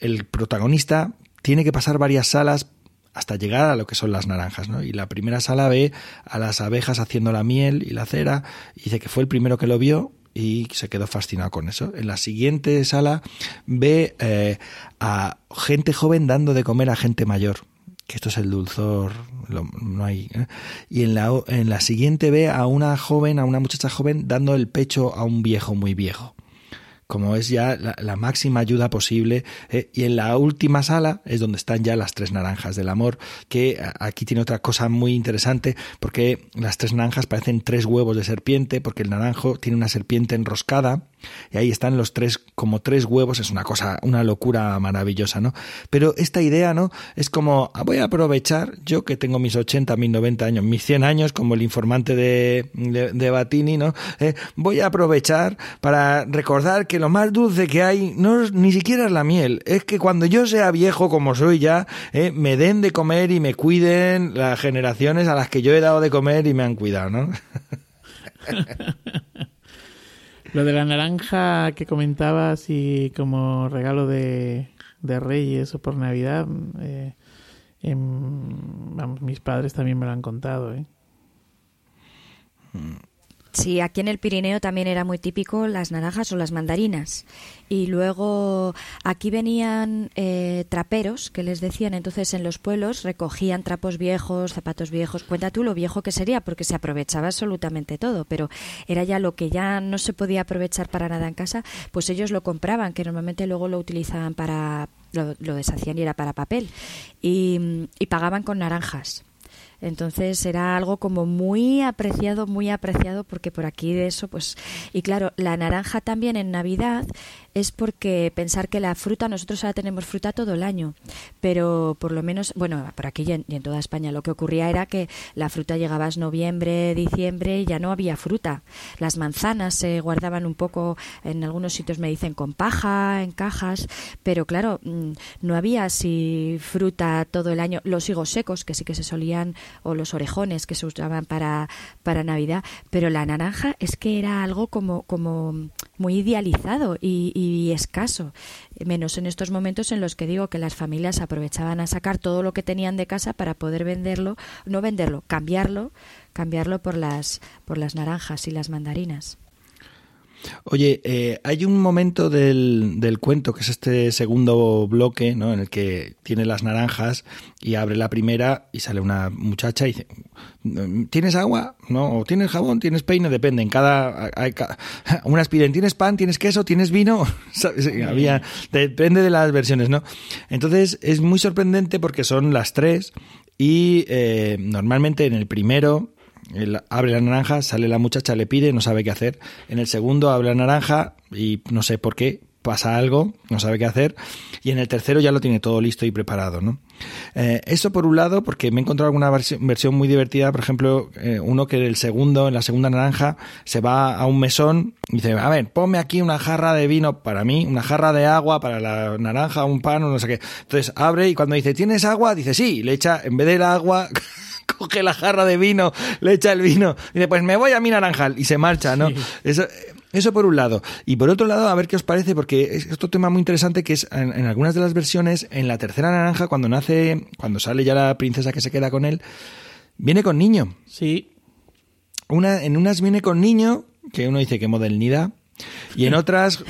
el protagonista tiene que pasar varias salas hasta llegar a lo que son las naranjas, ¿no? Y la primera sala ve a las abejas haciendo la miel y la cera, y dice que fue el primero que lo vio y se quedó fascinado con eso. En la siguiente sala ve eh, a gente joven dando de comer a gente mayor que esto es el dulzor, no hay. ¿eh? Y en la, en la siguiente ve a una joven, a una muchacha joven, dando el pecho a un viejo muy viejo como es ya la, máxima ayuda posible. Eh, y en la última sala es donde están ya las tres naranjas del amor, que aquí tiene otra cosa muy interesante, porque las tres naranjas parecen tres huevos de serpiente, porque el naranjo tiene una serpiente enroscada y ahí están los tres, como tres huevos, es una cosa, una locura maravillosa, ¿no? Pero esta idea, ¿no? Es como, ah, voy a aprovechar, yo que tengo mis 80, mis 90 años, mis 100 años, como el informante de, de, Batini, ¿no? Eh, voy a aprovechar para recordar que lo más dulce que hay no es ni siquiera es la miel, es que cuando yo sea viejo como soy ya, eh, me den de comer y me cuiden las generaciones a las que yo he dado de comer y me han cuidado, ¿no? (laughs) Lo de la naranja que comentabas y como regalo de, de Reyes o por Navidad, eh, vamos, mis padres también me lo han contado. ¿eh? Sí, aquí en el Pirineo también era muy típico las naranjas o las mandarinas. Y luego aquí venían eh, traperos que les decían entonces en los pueblos recogían trapos viejos, zapatos viejos. Cuenta tú lo viejo que sería porque se aprovechaba absolutamente todo, pero era ya lo que ya no se podía aprovechar para nada en casa, pues ellos lo compraban, que normalmente luego lo utilizaban para lo, deshacían y era para papel y pagaban con naranjas. Entonces era algo como muy apreciado, muy apreciado, porque por aquí de eso, pues, y claro, la naranja también en Navidad es porque pensar que la fruta, nosotros ahora tenemos fruta todo el año, pero por lo menos, bueno, por aquí y en, toda España lo que ocurría era que la fruta llegaba a noviembre, diciembre y ya no había fruta. Las manzanas se guardaban un poco, en algunos sitios me dicen con paja, en cajas, pero claro, mm, no había así fruta todo el año. Los higos secos, que sí que se solían, o los orejones que se usaban para, para Navidad, pero la naranja es que era algo como, como muy idealizado y y escaso, menos en estos momentos en los que digo que las familias aprovechaban a sacar todo lo que tenían de casa para poder venderlo, no venderlo, cambiarlo, cambiarlo por las por las naranjas y las mandarinas. Oye, eh, hay un momento del, del, cuento, que es este segundo bloque, ¿no? En el que tiene las naranjas y abre la primera y sale una muchacha y dice, ¿tienes agua? ¿No? ¿O tienes jabón? ¿Tienes peine? Depende. En cada... Hay, (laughs) unas piden, ¿tienes pan? ¿Tienes queso? ¿Tienes vino? (laughs) Había, depende de las versiones, ¿no? Entonces es muy sorprendente porque son las tres y eh, normalmente en el primero abre la naranja, sale la muchacha, le pide, no sabe qué hacer. En el segundo abre la naranja y no sé por qué, pasa algo, no sabe qué hacer. Y en el tercero ya lo tiene todo listo y preparado, ¿no? Eh, eso por un lado, porque me he encontrado alguna versión muy divertida, por ejemplo, eh, uno que el segundo, en la segunda naranja, se va a un mesón y dice, a ver, ponme aquí una jarra de vino para mí, una jarra de agua para la naranja, un pan o no sé qué. Entonces abre y cuando dice, ¿tienes agua? Dice, sí, le echa, en vez del agua... (laughs) (laughs) coge la jarra de vino, le echa el vino, y dice, pues me voy a mi naranjal, y se marcha, ¿no? Eso, eso por un lado. Y por otro lado, a ver qué os parece, porque es otro tema muy interesante que es en, algunas de las versiones, en la tercera naranja, cuando nace, cuando sale ya la princesa que se queda con él, viene con niño. Sí. Una, en unas viene con niño, que uno dice que modernidad, y en otras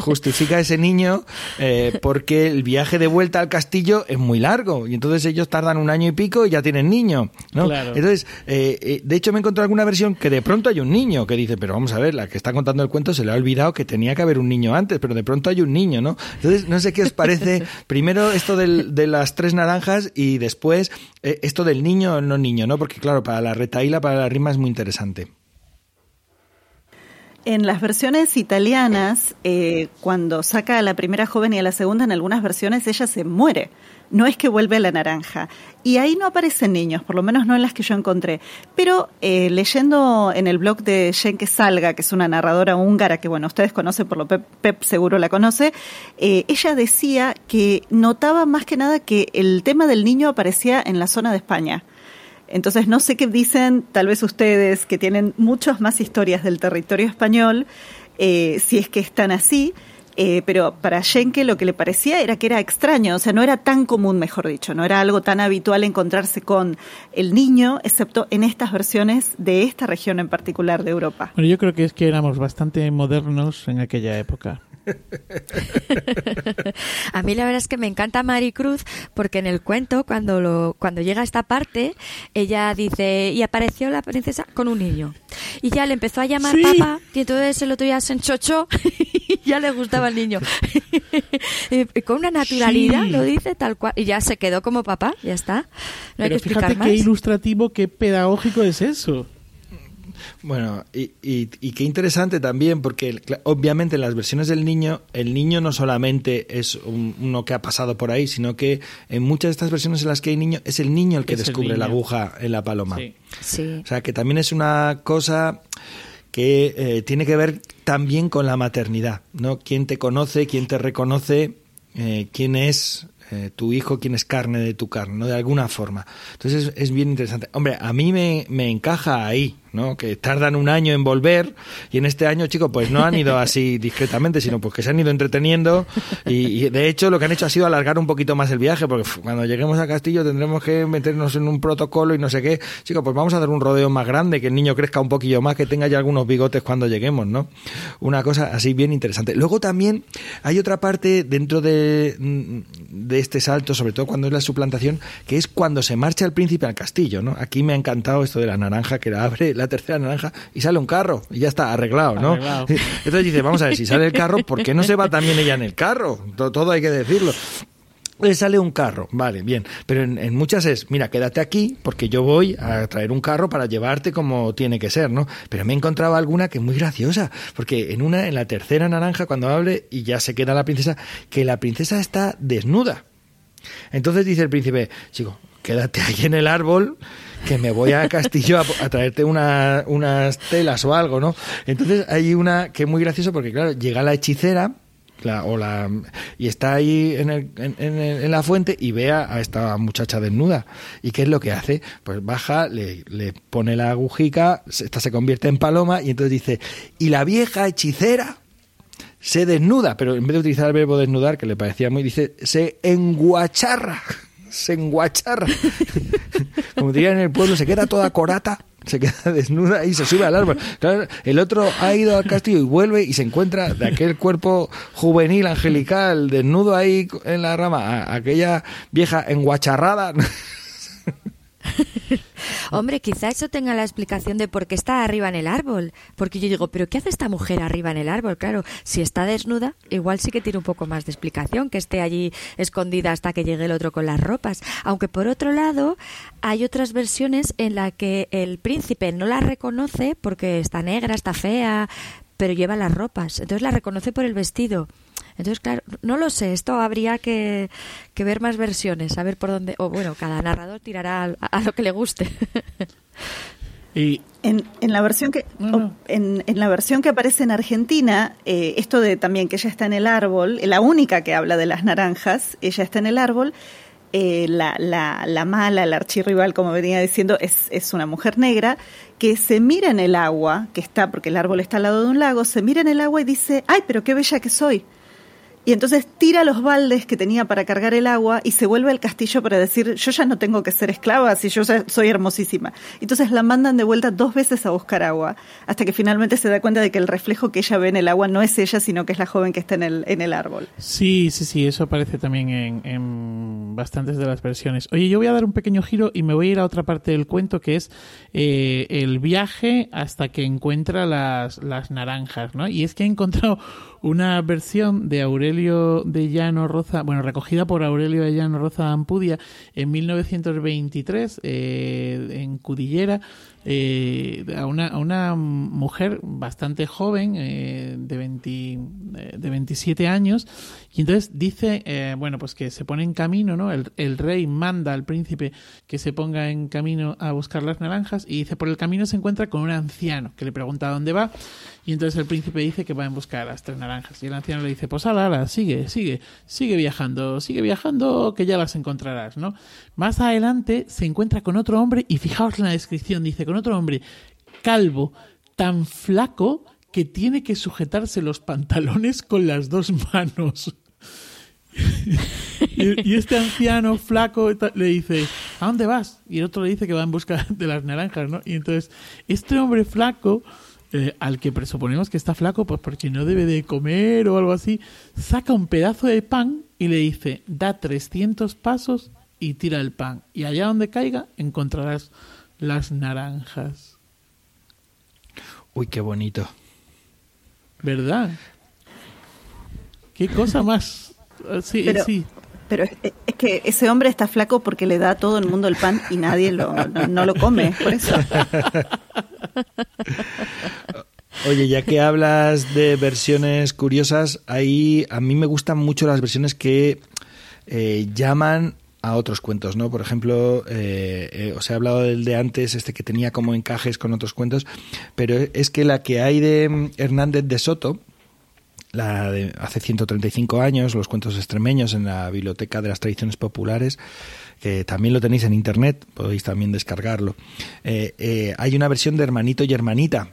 justifica ese niño eh, porque el viaje de vuelta al castillo es muy largo y entonces ellos tardan un año y pico y ya tienen niño. ¿no? Entonces, eh, eh, de hecho me encontré alguna versión que de pronto hay un niño que dice, pero vamos a ver, la que está contando el cuento se le ha olvidado que tenía que haber un niño antes, pero de pronto hay un niño, ¿no? Entonces, no sé qué os parece, (laughs) primero esto del, de las tres naranjas y después esto del niño o no niño, ¿no? Porque claro, para la retaíla, para la rima es muy interesante. En las versiones italianas, eh, cuando saca a la primera joven y a la segunda, en algunas versiones ella se muere. No es que vuelve a la naranja. Y ahí no aparecen niños, por lo menos no en las que yo encontré. Pero eh, leyendo en el blog de Jenke Salga, que es una narradora húngara que, bueno, ustedes conocen, por lo Pep, Pep seguro la conoce, eh, ella decía que notaba más que nada que el tema del niño aparecía en la zona de España entonces no sé qué dicen, tal vez ustedes que tienen muchas más historias del territorio español, eh, si es que están así, eh, pero para Schenke lo que le parecía era que era extraño, o sea, no era tan común, mejor dicho, no era algo tan habitual encontrarse con el niño, excepto en estas versiones de esta región en particular de Europa. Bueno, yo creo que es que éramos bastante modernos en aquella época. (laughs) a mí la verdad es que me encanta Maricruz porque en el cuento cuando lo cuando llega a esta parte ella dice y apareció la princesa con un niño y ya le empezó a llamar papá y entonces el otro día se enchochó (laughs) y ya le gustaba el niño. (laughs) Con una naturalidad lo dice tal cual y ya se quedó como papá ya está. No hay que explicar fíjate qué ilustrativo qué pedagógico es eso bueno, y, y, qué interesante también, porque obviamente en las versiones del niño, el niño no solamente es uno que ha pasado por ahí, sino que en muchas de estas versiones en las que hay niño, es el niño el que descubre la aguja en la paloma. Sí. O sea, que también es una cosa que eh, tiene que ver también con la maternidad, ¿no? Quién te conoce, quién te reconoce, eh, quién es eh, tu hijo, quién es carne de tu carne, ¿no? De alguna forma. Entonces es, bien interesante. Hombre, a mí me, me encaja ahí, ¿no? Que tardan un año en volver y en este año, chicos, pues no han ido así (laughs) discretamente, sino pues que se han ido entreteniendo y, de hecho lo que han hecho ha sido alargar un poquito más el viaje porque cuando lleguemos al castillo tendremos que meternos en un protocolo y no sé qué. Chicos, pues vamos a dar un rodeo más grande, que el niño crezca un poquillo más, que tenga ya algunos bigotes cuando lleguemos, ¿no? Una cosa así bien interesante. Luego también hay otra parte dentro de, de este salto, sobre todo cuando es la suplantación, que es cuando se marcha el príncipe al castillo, ¿no? Aquí me ha encantado esto de la naranja que la abre, la tercera naranja y sale un carro y ya está arreglado, ¿no? (laughs) Entonces dice, vamos a ver, si sale el carro, ¿por qué no se va también ella en el carro? Todo, hay que decirlo. le sale un carro, vale, bien, pero en, muchas es, mira, quédate aquí porque yo voy a traer un carro para llevarte como tiene que ser, ¿no? Pero me he encontrado alguna que es muy graciosa, porque en una, en la tercera naranja, cuando hable y ya se queda la princesa, que la princesa está desnuda. Entonces dice el príncipe, chico, quédate ahí en el árbol que me voy a Castillo a, traerte unas telas o algo, ¿no? Entonces hay una que es muy gracioso porque, claro, llega la hechicera o la, y está ahí en, el, en, en, la fuente y ve a, esta muchacha desnuda. ¿Y qué es lo que hace? Pues baja, le, le pone la agujica, esta se convierte en paloma y entonces dice, y la vieja hechicera se desnuda, pero en vez de utilizar el verbo desnudar, que le parecía muy, dice, se enguacharra se enguacharra. (laughs) Como dirían en el pueblo, se queda toda corata, se queda (laughs) desnuda y se sube al árbol. el otro ha ido al castillo y vuelve y se encuentra de aquel cuerpo juvenil, angelical, desnudo ahí en la rama, aquella vieja enguacharrada. (laughs) (laughs) Hombre, quizá eso tenga la explicación de por qué está arriba en el árbol. Porque yo digo, ¿pero qué hace esta mujer arriba en el árbol? Claro, si está desnuda, igual sí que tiene un poco más de explicación que esté allí escondida hasta que llegue el otro con las ropas. Aunque por otro lado, hay otras versiones en las que el príncipe no la reconoce porque está negra, está fea, pero lleva las ropas. Entonces la reconoce por el vestido. Entonces, claro, no lo sé, esto habría que, ver más versiones, a ver por dónde, o bueno, cada narrador tirará a, lo que le guste. (laughs) Y en, en, la versión que en, en, la versión que aparece en Argentina, eh, esto de también que ella está en el árbol, la única que habla de las naranjas, ella está en el árbol. Eh, la, la, la, mala, la archirrival, como venía diciendo, es, es una mujer negra que se mira en el agua, que está, porque el árbol está al lado de un lago, se mira en el agua y dice, ay, pero qué bella que soy. Y entonces tira los baldes que tenía para cargar el agua y se vuelve al castillo para decir, yo ya no tengo que ser esclava, si yo soy hermosísima. Entonces la mandan de vuelta dos veces a buscar agua, hasta que finalmente se da cuenta de que el reflejo que ella ve en el agua no es ella, sino que es la joven que está en el, en el árbol. Sí, sí, sí, eso aparece también en, en bastantes de las versiones. Oye, yo voy a dar un pequeño giro y me voy a ir a otra parte del cuento que es eh, el viaje hasta que encuentra las, las naranjas, ¿no? Y es que he encontrado una versión de Aurelio de Llano Roza, bueno, recogida por Aurelio de Llano Roza Ampudia en 1923 eh, en Cudillera, eh, a, una, a, una, mujer bastante joven, eh, de, 20, de 27 años, y entonces dice, eh, bueno, pues que se pone en camino, ¿no? El, el, rey manda al príncipe que se ponga en camino a buscar las naranjas, y dice, por el camino se encuentra con un anciano que le pregunta dónde va, y entonces el príncipe dice que va a buscar las tres naranjas, y el anciano le dice, pues ala, sigue, sigue, sigue viajando, sigue viajando, que ya las encontrarás, ¿no? Más adelante se encuentra con otro hombre, y fijaos en la descripción, dice, otro hombre calvo, tan flaco que tiene que sujetarse los pantalones con las dos manos. (laughs) y, este anciano flaco le dice, ¿a dónde vas? Y el otro le dice que va en busca de las naranjas, ¿no? Y entonces, este hombre flaco, eh, al que presuponemos que está flaco, pues porque no debe de comer o algo así, saca un pedazo de pan y le dice, da 300 pasos y tira el pan. Y allá donde caiga encontrarás las naranjas. Uy, qué bonito. ¿Verdad? Qué cosa más. Ah, sí, pero, sí. Pero es, que ese hombre está flaco porque le da a todo el mundo el pan y nadie lo, no, lo come, por eso. (laughs) Oye, ya que hablas de versiones curiosas, ahí a mí me gustan mucho las versiones que eh, llaman a otros cuentos, ¿no? Por ejemplo, eh, eh, os he hablado del de antes, este que tenía como encajes con otros cuentos, pero es que la que hay de mm, Hernández de Soto, la de hace 135 años, los cuentos extremeños en la Biblioteca de las Tradiciones Populares, que también lo tenéis en internet, podéis también descargarlo. Eh, hay una versión de Hermanito y Hermanita,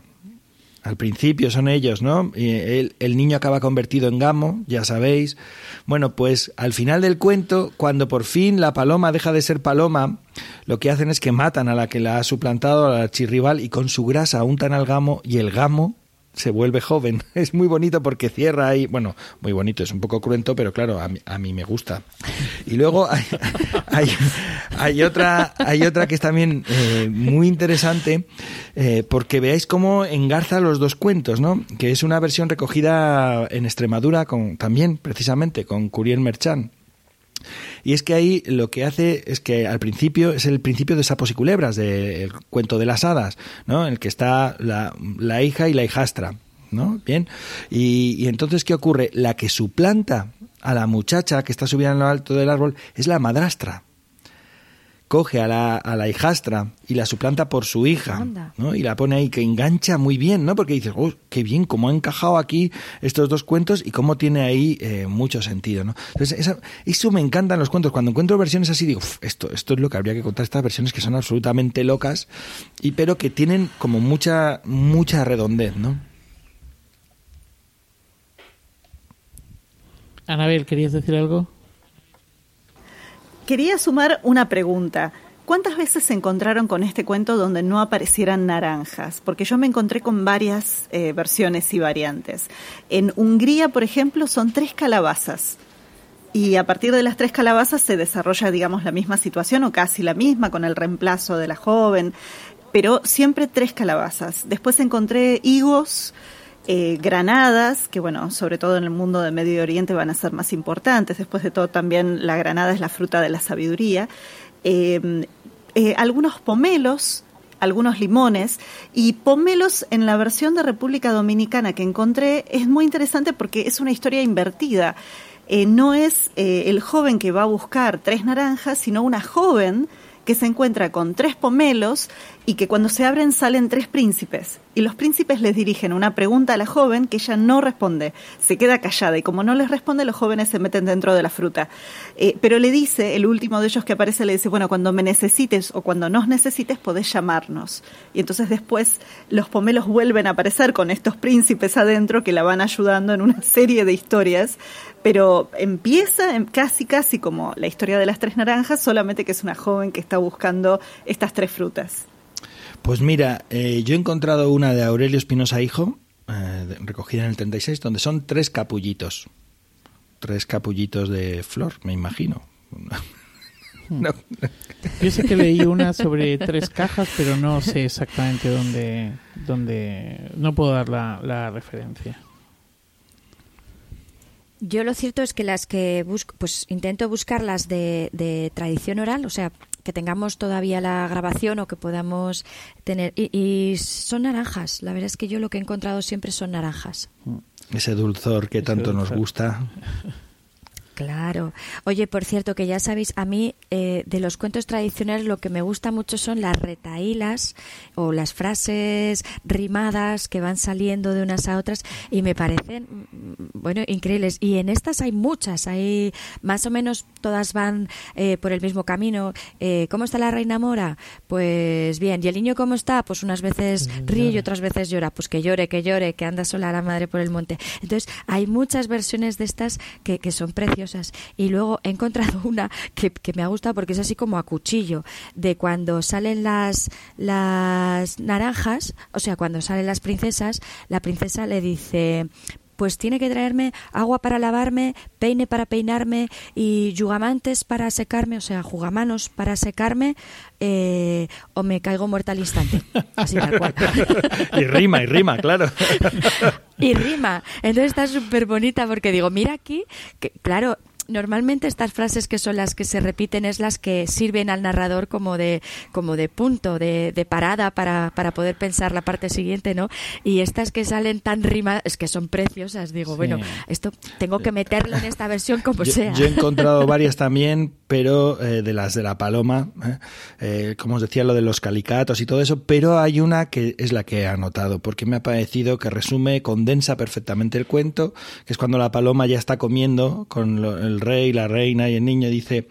al principio son ellos, ¿no? El, el, niño acaba convertido en gamo, ya sabéis. Bueno, pues al final del cuento, cuando por fin la paloma deja de ser paloma, lo que hacen es que matan a la que la ha suplantado, a la chirrival, y con su grasa untan al gamo, y el gamo se vuelve joven. (laughs) Es muy bonito porque cierra ahí, bueno, muy bonito, es un poco cruento, pero claro, a mí, a mí me gusta. Y luego (laughs) hay, hay, otra, hay otra que es también eh, muy interesante eh, porque veáis cómo engarza los dos cuentos, ¿no? Que es una versión recogida en Extremadura con, también, precisamente, con Curiel Merchán. Y es que ahí lo que hace es que al principio es el principio de sapos y culebras, del cuento de las hadas, ¿no? En el que está la, hija y la hijastra, ¿no? Bien. Y, y entonces, ¿qué ocurre? La que suplanta a la muchacha que está subida en lo alto del árbol es la madrastra coge a la, a la hijastra y la suplanta por su hija, ¿no? Y la pone ahí, que engancha muy bien, ¿no? Porque dices, oh, qué bien, cómo ha encajado aquí estos dos cuentos y cómo tiene ahí eh, mucho sentido, ¿no? Entonces, eso me encantan los cuentos. Cuando encuentro versiones así, digo, esto, esto es lo que habría que contar, estas versiones que son absolutamente locas, y pero que tienen como mucha, mucha redondez, ¿no? Anabel, ¿querías decir algo? Quería sumar una pregunta. ¿Cuántas veces se encontraron con este cuento donde no aparecieran naranjas? Porque yo me encontré con varias eh, versiones y variantes. En Hungría, por ejemplo, son tres calabazas. Y a partir de las tres calabazas se desarrolla, digamos, la misma situación o casi la misma con el reemplazo de la joven, pero siempre tres calabazas. Después encontré higos, eh, granadas, que bueno, sobre todo en el mundo del Medio Oriente van a ser más importantes. Después de todo, también la granada es la fruta de la sabiduría. Eh, eh, algunos pomelos, algunos limones y pomelos en la versión de República Dominicana que encontré es muy interesante porque es una historia invertida. no es el joven que va a buscar tres naranjas, sino una joven que se encuentra con tres pomelos y que cuando se abren salen tres príncipes. Y los príncipes les dirigen una pregunta a la joven que ella no responde, se queda callada y como no les responde los jóvenes se meten dentro de la fruta. Eh, pero le dice, el último de ellos que aparece le dice, bueno, cuando me necesites o cuando nos necesites podés llamarnos. Y entonces después los pomelos vuelven a aparecer con estos príncipes adentro que la van ayudando en una (laughs) serie de historias pero empieza casi casi como la historia de las tres naranjas, solamente que es una joven que está buscando estas tres frutas. Pues mira, eh, yo he encontrado una de Aurelio Espinosa Hijo, eh, recogida en el 36, donde son tres capullitos. Tres capullitos de flor, me imagino. (laughs) no. Yo sé que leí una sobre tres cajas, pero no sé exactamente dónde, dónde no puedo dar la referencia. Yo lo cierto es que las que busco, pues intento buscarlas de, de tradición oral, o sea, que tengamos todavía la grabación o que podamos tener. Y, son naranjas. La verdad es que yo lo que he encontrado siempre son naranjas. Ese dulzor que tanto nos gusta. (laughs) Claro. Oye, por cierto, que ya sabéis, a mí eh, de los cuentos tradicionales lo que me gusta mucho son las retaílas o las frases rimadas que van saliendo de unas a otras y me parecen, mm, bueno, increíbles. Y en estas hay muchas, hay más o menos todas van eh, por el mismo camino. Eh, ¿Cómo está la reina mora? Pues bien. ¿Y el niño cómo está? Pues unas veces ríe y otras veces llora. Pues que llore, que llore, que anda sola la madre por el monte. Entonces, hay muchas versiones de estas que, que son preciosas y luego he encontrado (laughs) una que, me ha gustado porque es así como a cuchillo, de cuando salen las, las naranjas, o sea, cuando salen las princesas, la princesa le dice, pues tiene que traerme agua para lavarme, peine para peinarme y yugamantes para secarme, o sea, jugamanos para secarme, eh, o me caigo muerta al instante. Así tal cual. (laughs) y rima, y rima, claro. (laughs) y rima. Entonces está súper bonita porque digo, mira aquí, que claro, normalmente estas frases que son las que se repiten es las que sirven al narrador como de, como de punto, de, de parada para, para, poder pensar la parte siguiente, ¿no? Y estas que salen tan rimadas, es que son preciosas, digo, bueno, esto tengo que meterlo en esta versión como sea. Yo he encontrado (laughs) varias también, pero eh, de las de la paloma, ¿eh? Eh, como os decía, lo de los calicatos y todo eso, pero hay una que es la que he anotado, porque me ha parecido que resume, condensa perfectamente el cuento, que es cuando la paloma ya está comiendo con el rey, la reina y el niño, dice,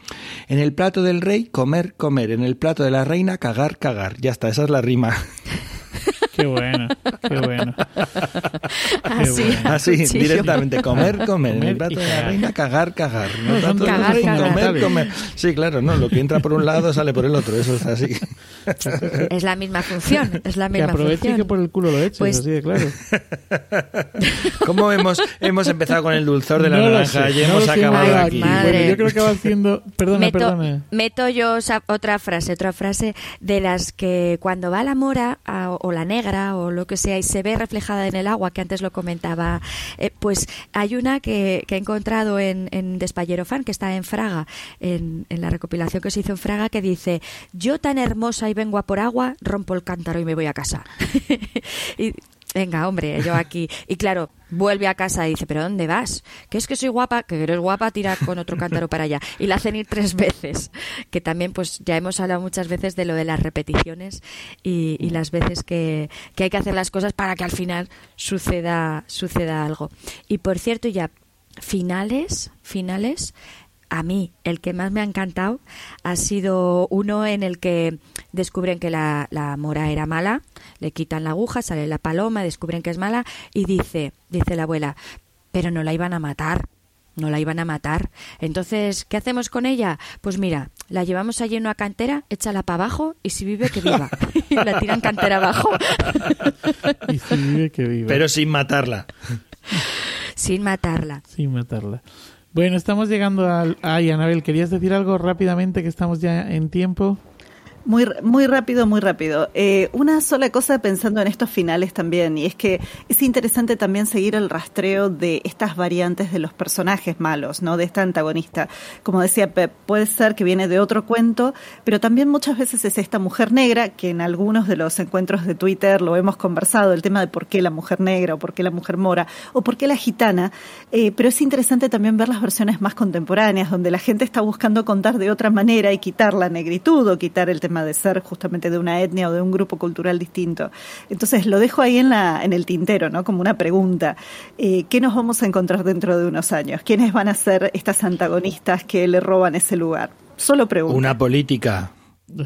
en el plato del rey, comer, comer, en el plato de la reina, cagar, cagar. Ya está, esa es la rima. (laughs) Qué bueno, qué bueno. Así, Así directamente, comer, comer, En el plato de la reina, cagar, cagar. cagar, cagar. comer, comer. Sí, claro, no, lo que entra por un lado sale por el otro, eso es así. es la misma función, es la misma que aproveche función. y que por el culo lo eches, Pues- así de claro. ¿Cómo hemos, hemos empezado con el dulzor de la No naranja sé, y no hemos acabado Ay, aquí? madre. Bueno, yo creo que va haciendo... Perdona, meto, perdona. meto yo otra frase, otra frase de las que cuando va la mora a- o la negra o lo que sea y se ve reflejada en el agua, que antes lo comentaba, eh, pues hay una que, he encontrado en, en Despallero Fan, que está en Fraga, en, la recopilación que se hizo en Fraga, que dice, yo tan hermosa y vengo a por agua, rompo el cántaro y me voy a casa. (laughs) Venga, hombre, yo aquí. Y claro, vuelve a casa y dice, ¿pero dónde vas? Que es que soy guapa, que eres guapa, tira con otro cántaro para allá. Y la hacen ir tres veces. Que también, pues ya hemos hablado muchas veces de lo de las repeticiones y, y las veces que, que hay que hacer las cosas para que al final suceda, suceda algo. Y por cierto, ya, finales, finales, a mí el que más me ha encantado ha sido uno en el que descubren que la, la mora era mala, le quitan la aguja, sale la paloma, descubren que es mala y dice, dice la abuela, pero no la iban a matar. No la iban a matar. Entonces, ¿qué hacemos con ella? Pues mira, la llevamos allí en una cantera, échala para abajo y si vive, que viva. (laughs) y la tiran cantera abajo. Y si vive, que viva. Pero sin matarla. sin matarla. Sin matarla. Bueno, estamos llegando al... Ay, Anabel, ¿querías decir algo rápidamente que estamos ya en tiempo? Muy, muy rápido, muy rápido. Eh, una sola cosa pensando en estos finales también, y es que es interesante también seguir el rastreo de estas variantes de los personajes malos, ¿no? De esta antagonista. Como decía Pep, puede ser que viene de otro cuento, pero también muchas veces es esta mujer negra, que en algunos de los encuentros de Twitter lo hemos conversado, el tema de por qué la mujer negra, o por qué la mujer mora, o por qué la gitana. Eh, pero es interesante también ver las versiones más contemporáneas, donde la gente está buscando contar de otra manera y quitar la negritud o quitar el tema de ser justamente de una etnia o de un grupo cultural distinto. Entonces lo dejo ahí en, la, en el tintero, ¿no? Como una pregunta. Eh, ¿Qué nos vamos a encontrar dentro de unos años? ¿Quiénes van a ser estas antagonistas que le roban ese lugar? Solo pregunto. Una política. (laughs)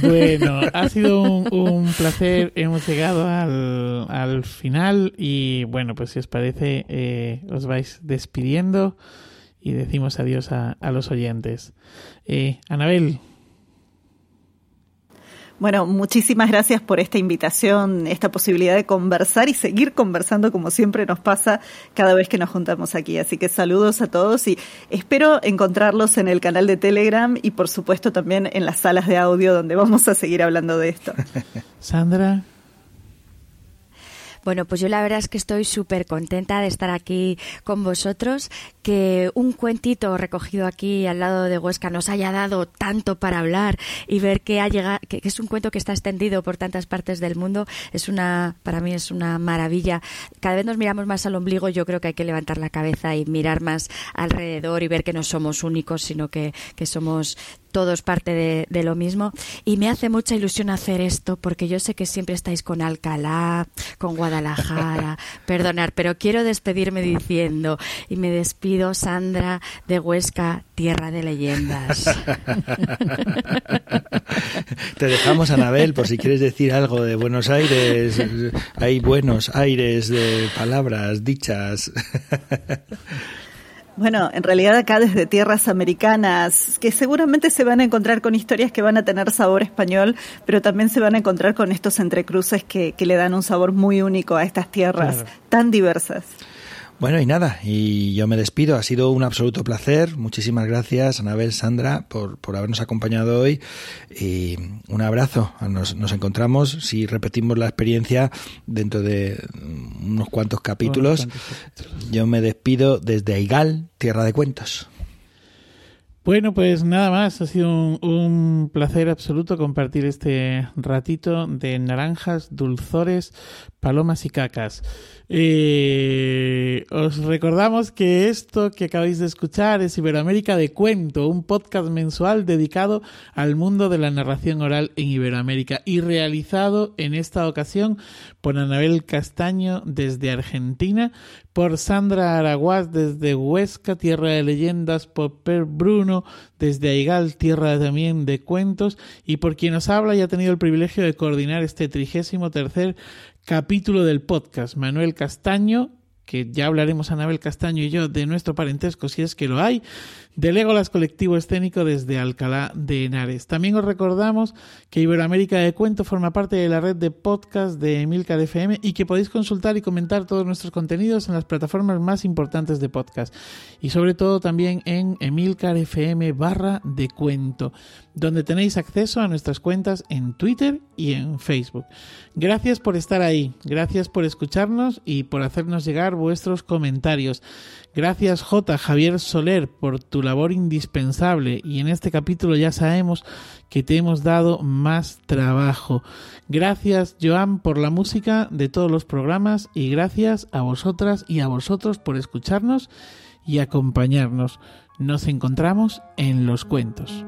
Bueno, ha sido un, un placer. Hemos llegado al, al final y bueno, pues si os parece, eh, os vais despidiendo y decimos adiós a, a los oyentes. Eh, Anabel, Bueno, muchísimas gracias por esta invitación, esta posibilidad de conversar y seguir conversando como siempre nos pasa cada vez que nos juntamos aquí. Así que saludos a todos y espero encontrarlos en el canal de Telegram y por supuesto también en las salas de audio donde vamos a seguir hablando de esto. (laughs) Sandra, Bueno, pues yo la verdad es que estoy súper contenta de estar aquí con vosotros, que un cuentito recogido aquí al lado de Huesca nos haya dado tanto para hablar y ver que ha llegado, que, es un cuento que está extendido por tantas partes del mundo, es una, para mí es una maravilla. Cada vez nos miramos más al ombligo, yo creo que hay que levantar la cabeza y mirar más alrededor y ver que no somos únicos, sino que, que somos todos parte de, de, lo mismo. Y me hace mucha ilusión hacer esto, porque yo sé que siempre estáis con Alcalá, con Guadalajara, (laughs) perdonar, pero quiero despedirme diciendo, y me despido, Sandra, de Huesca, tierra de leyendas. (laughs) Te dejamos, Anabel, por si quieres decir algo de Buenos Aires. Hay buenos aires de palabras dichas. (laughs) Bueno, en realidad acá desde tierras americanas, que seguramente se van a encontrar con historias que van a tener sabor español, pero también se van a encontrar con estos entrecruces que, que le dan un sabor muy único a estas tierras claro. tan diversas. Bueno, y nada, y yo me despido. Ha sido un absoluto placer. Muchísimas gracias, Anabel, Sandra, por, por habernos acompañado hoy. Y un abrazo. Nos, nos encontramos, si repetimos la experiencia, dentro de unos cuantos capítulos. Unos cuantos capítulos. Yo me despido desde Aigal, Tierra de Cuentos. Bueno, pues nada más, ha sido un, un, placer absoluto compartir este ratito de naranjas, dulzores, palomas y cacas. Os recordamos que esto que acabáis de escuchar es Iberoamérica de Cuento, un podcast mensual dedicado al mundo de la narración oral en Iberoamérica y realizado en esta ocasión por Anabel Castaño desde Argentina, por Sandra Araguaz desde Huesca, Tierra de Leyendas, por Per Bruno desde Aigal, Tierra también de Cuentos, y por quien os habla y ha tenido el privilegio de coordinar este trigésimo tercer capítulo del podcast, Manuel Castaño, que ya hablaremos Anabel Castaño y yo de nuestro parentesco, si es que lo hay, de Legolas Colectivo Escénico desde Alcalá de Henares. También os recordamos que Iberoamérica de Cuento forma parte de la red de podcast de Emilcar FM y que podéis consultar y comentar todos nuestros contenidos en las plataformas más importantes de podcast y sobre todo también en Emilcar FM barra de cuento, donde tenéis acceso a nuestras cuentas en Twitter y en Facebook. Gracias por estar ahí, gracias por escucharnos y por hacernos llegar vuestros comentarios. Gracias J. Javier Soler por tu labor indispensable y en este capítulo ya sabemos que te hemos dado más trabajo. Gracias Joan por la música de todos los programas y gracias a vosotras y a vosotros por escucharnos y acompañarnos. Nos encontramos en los cuentos.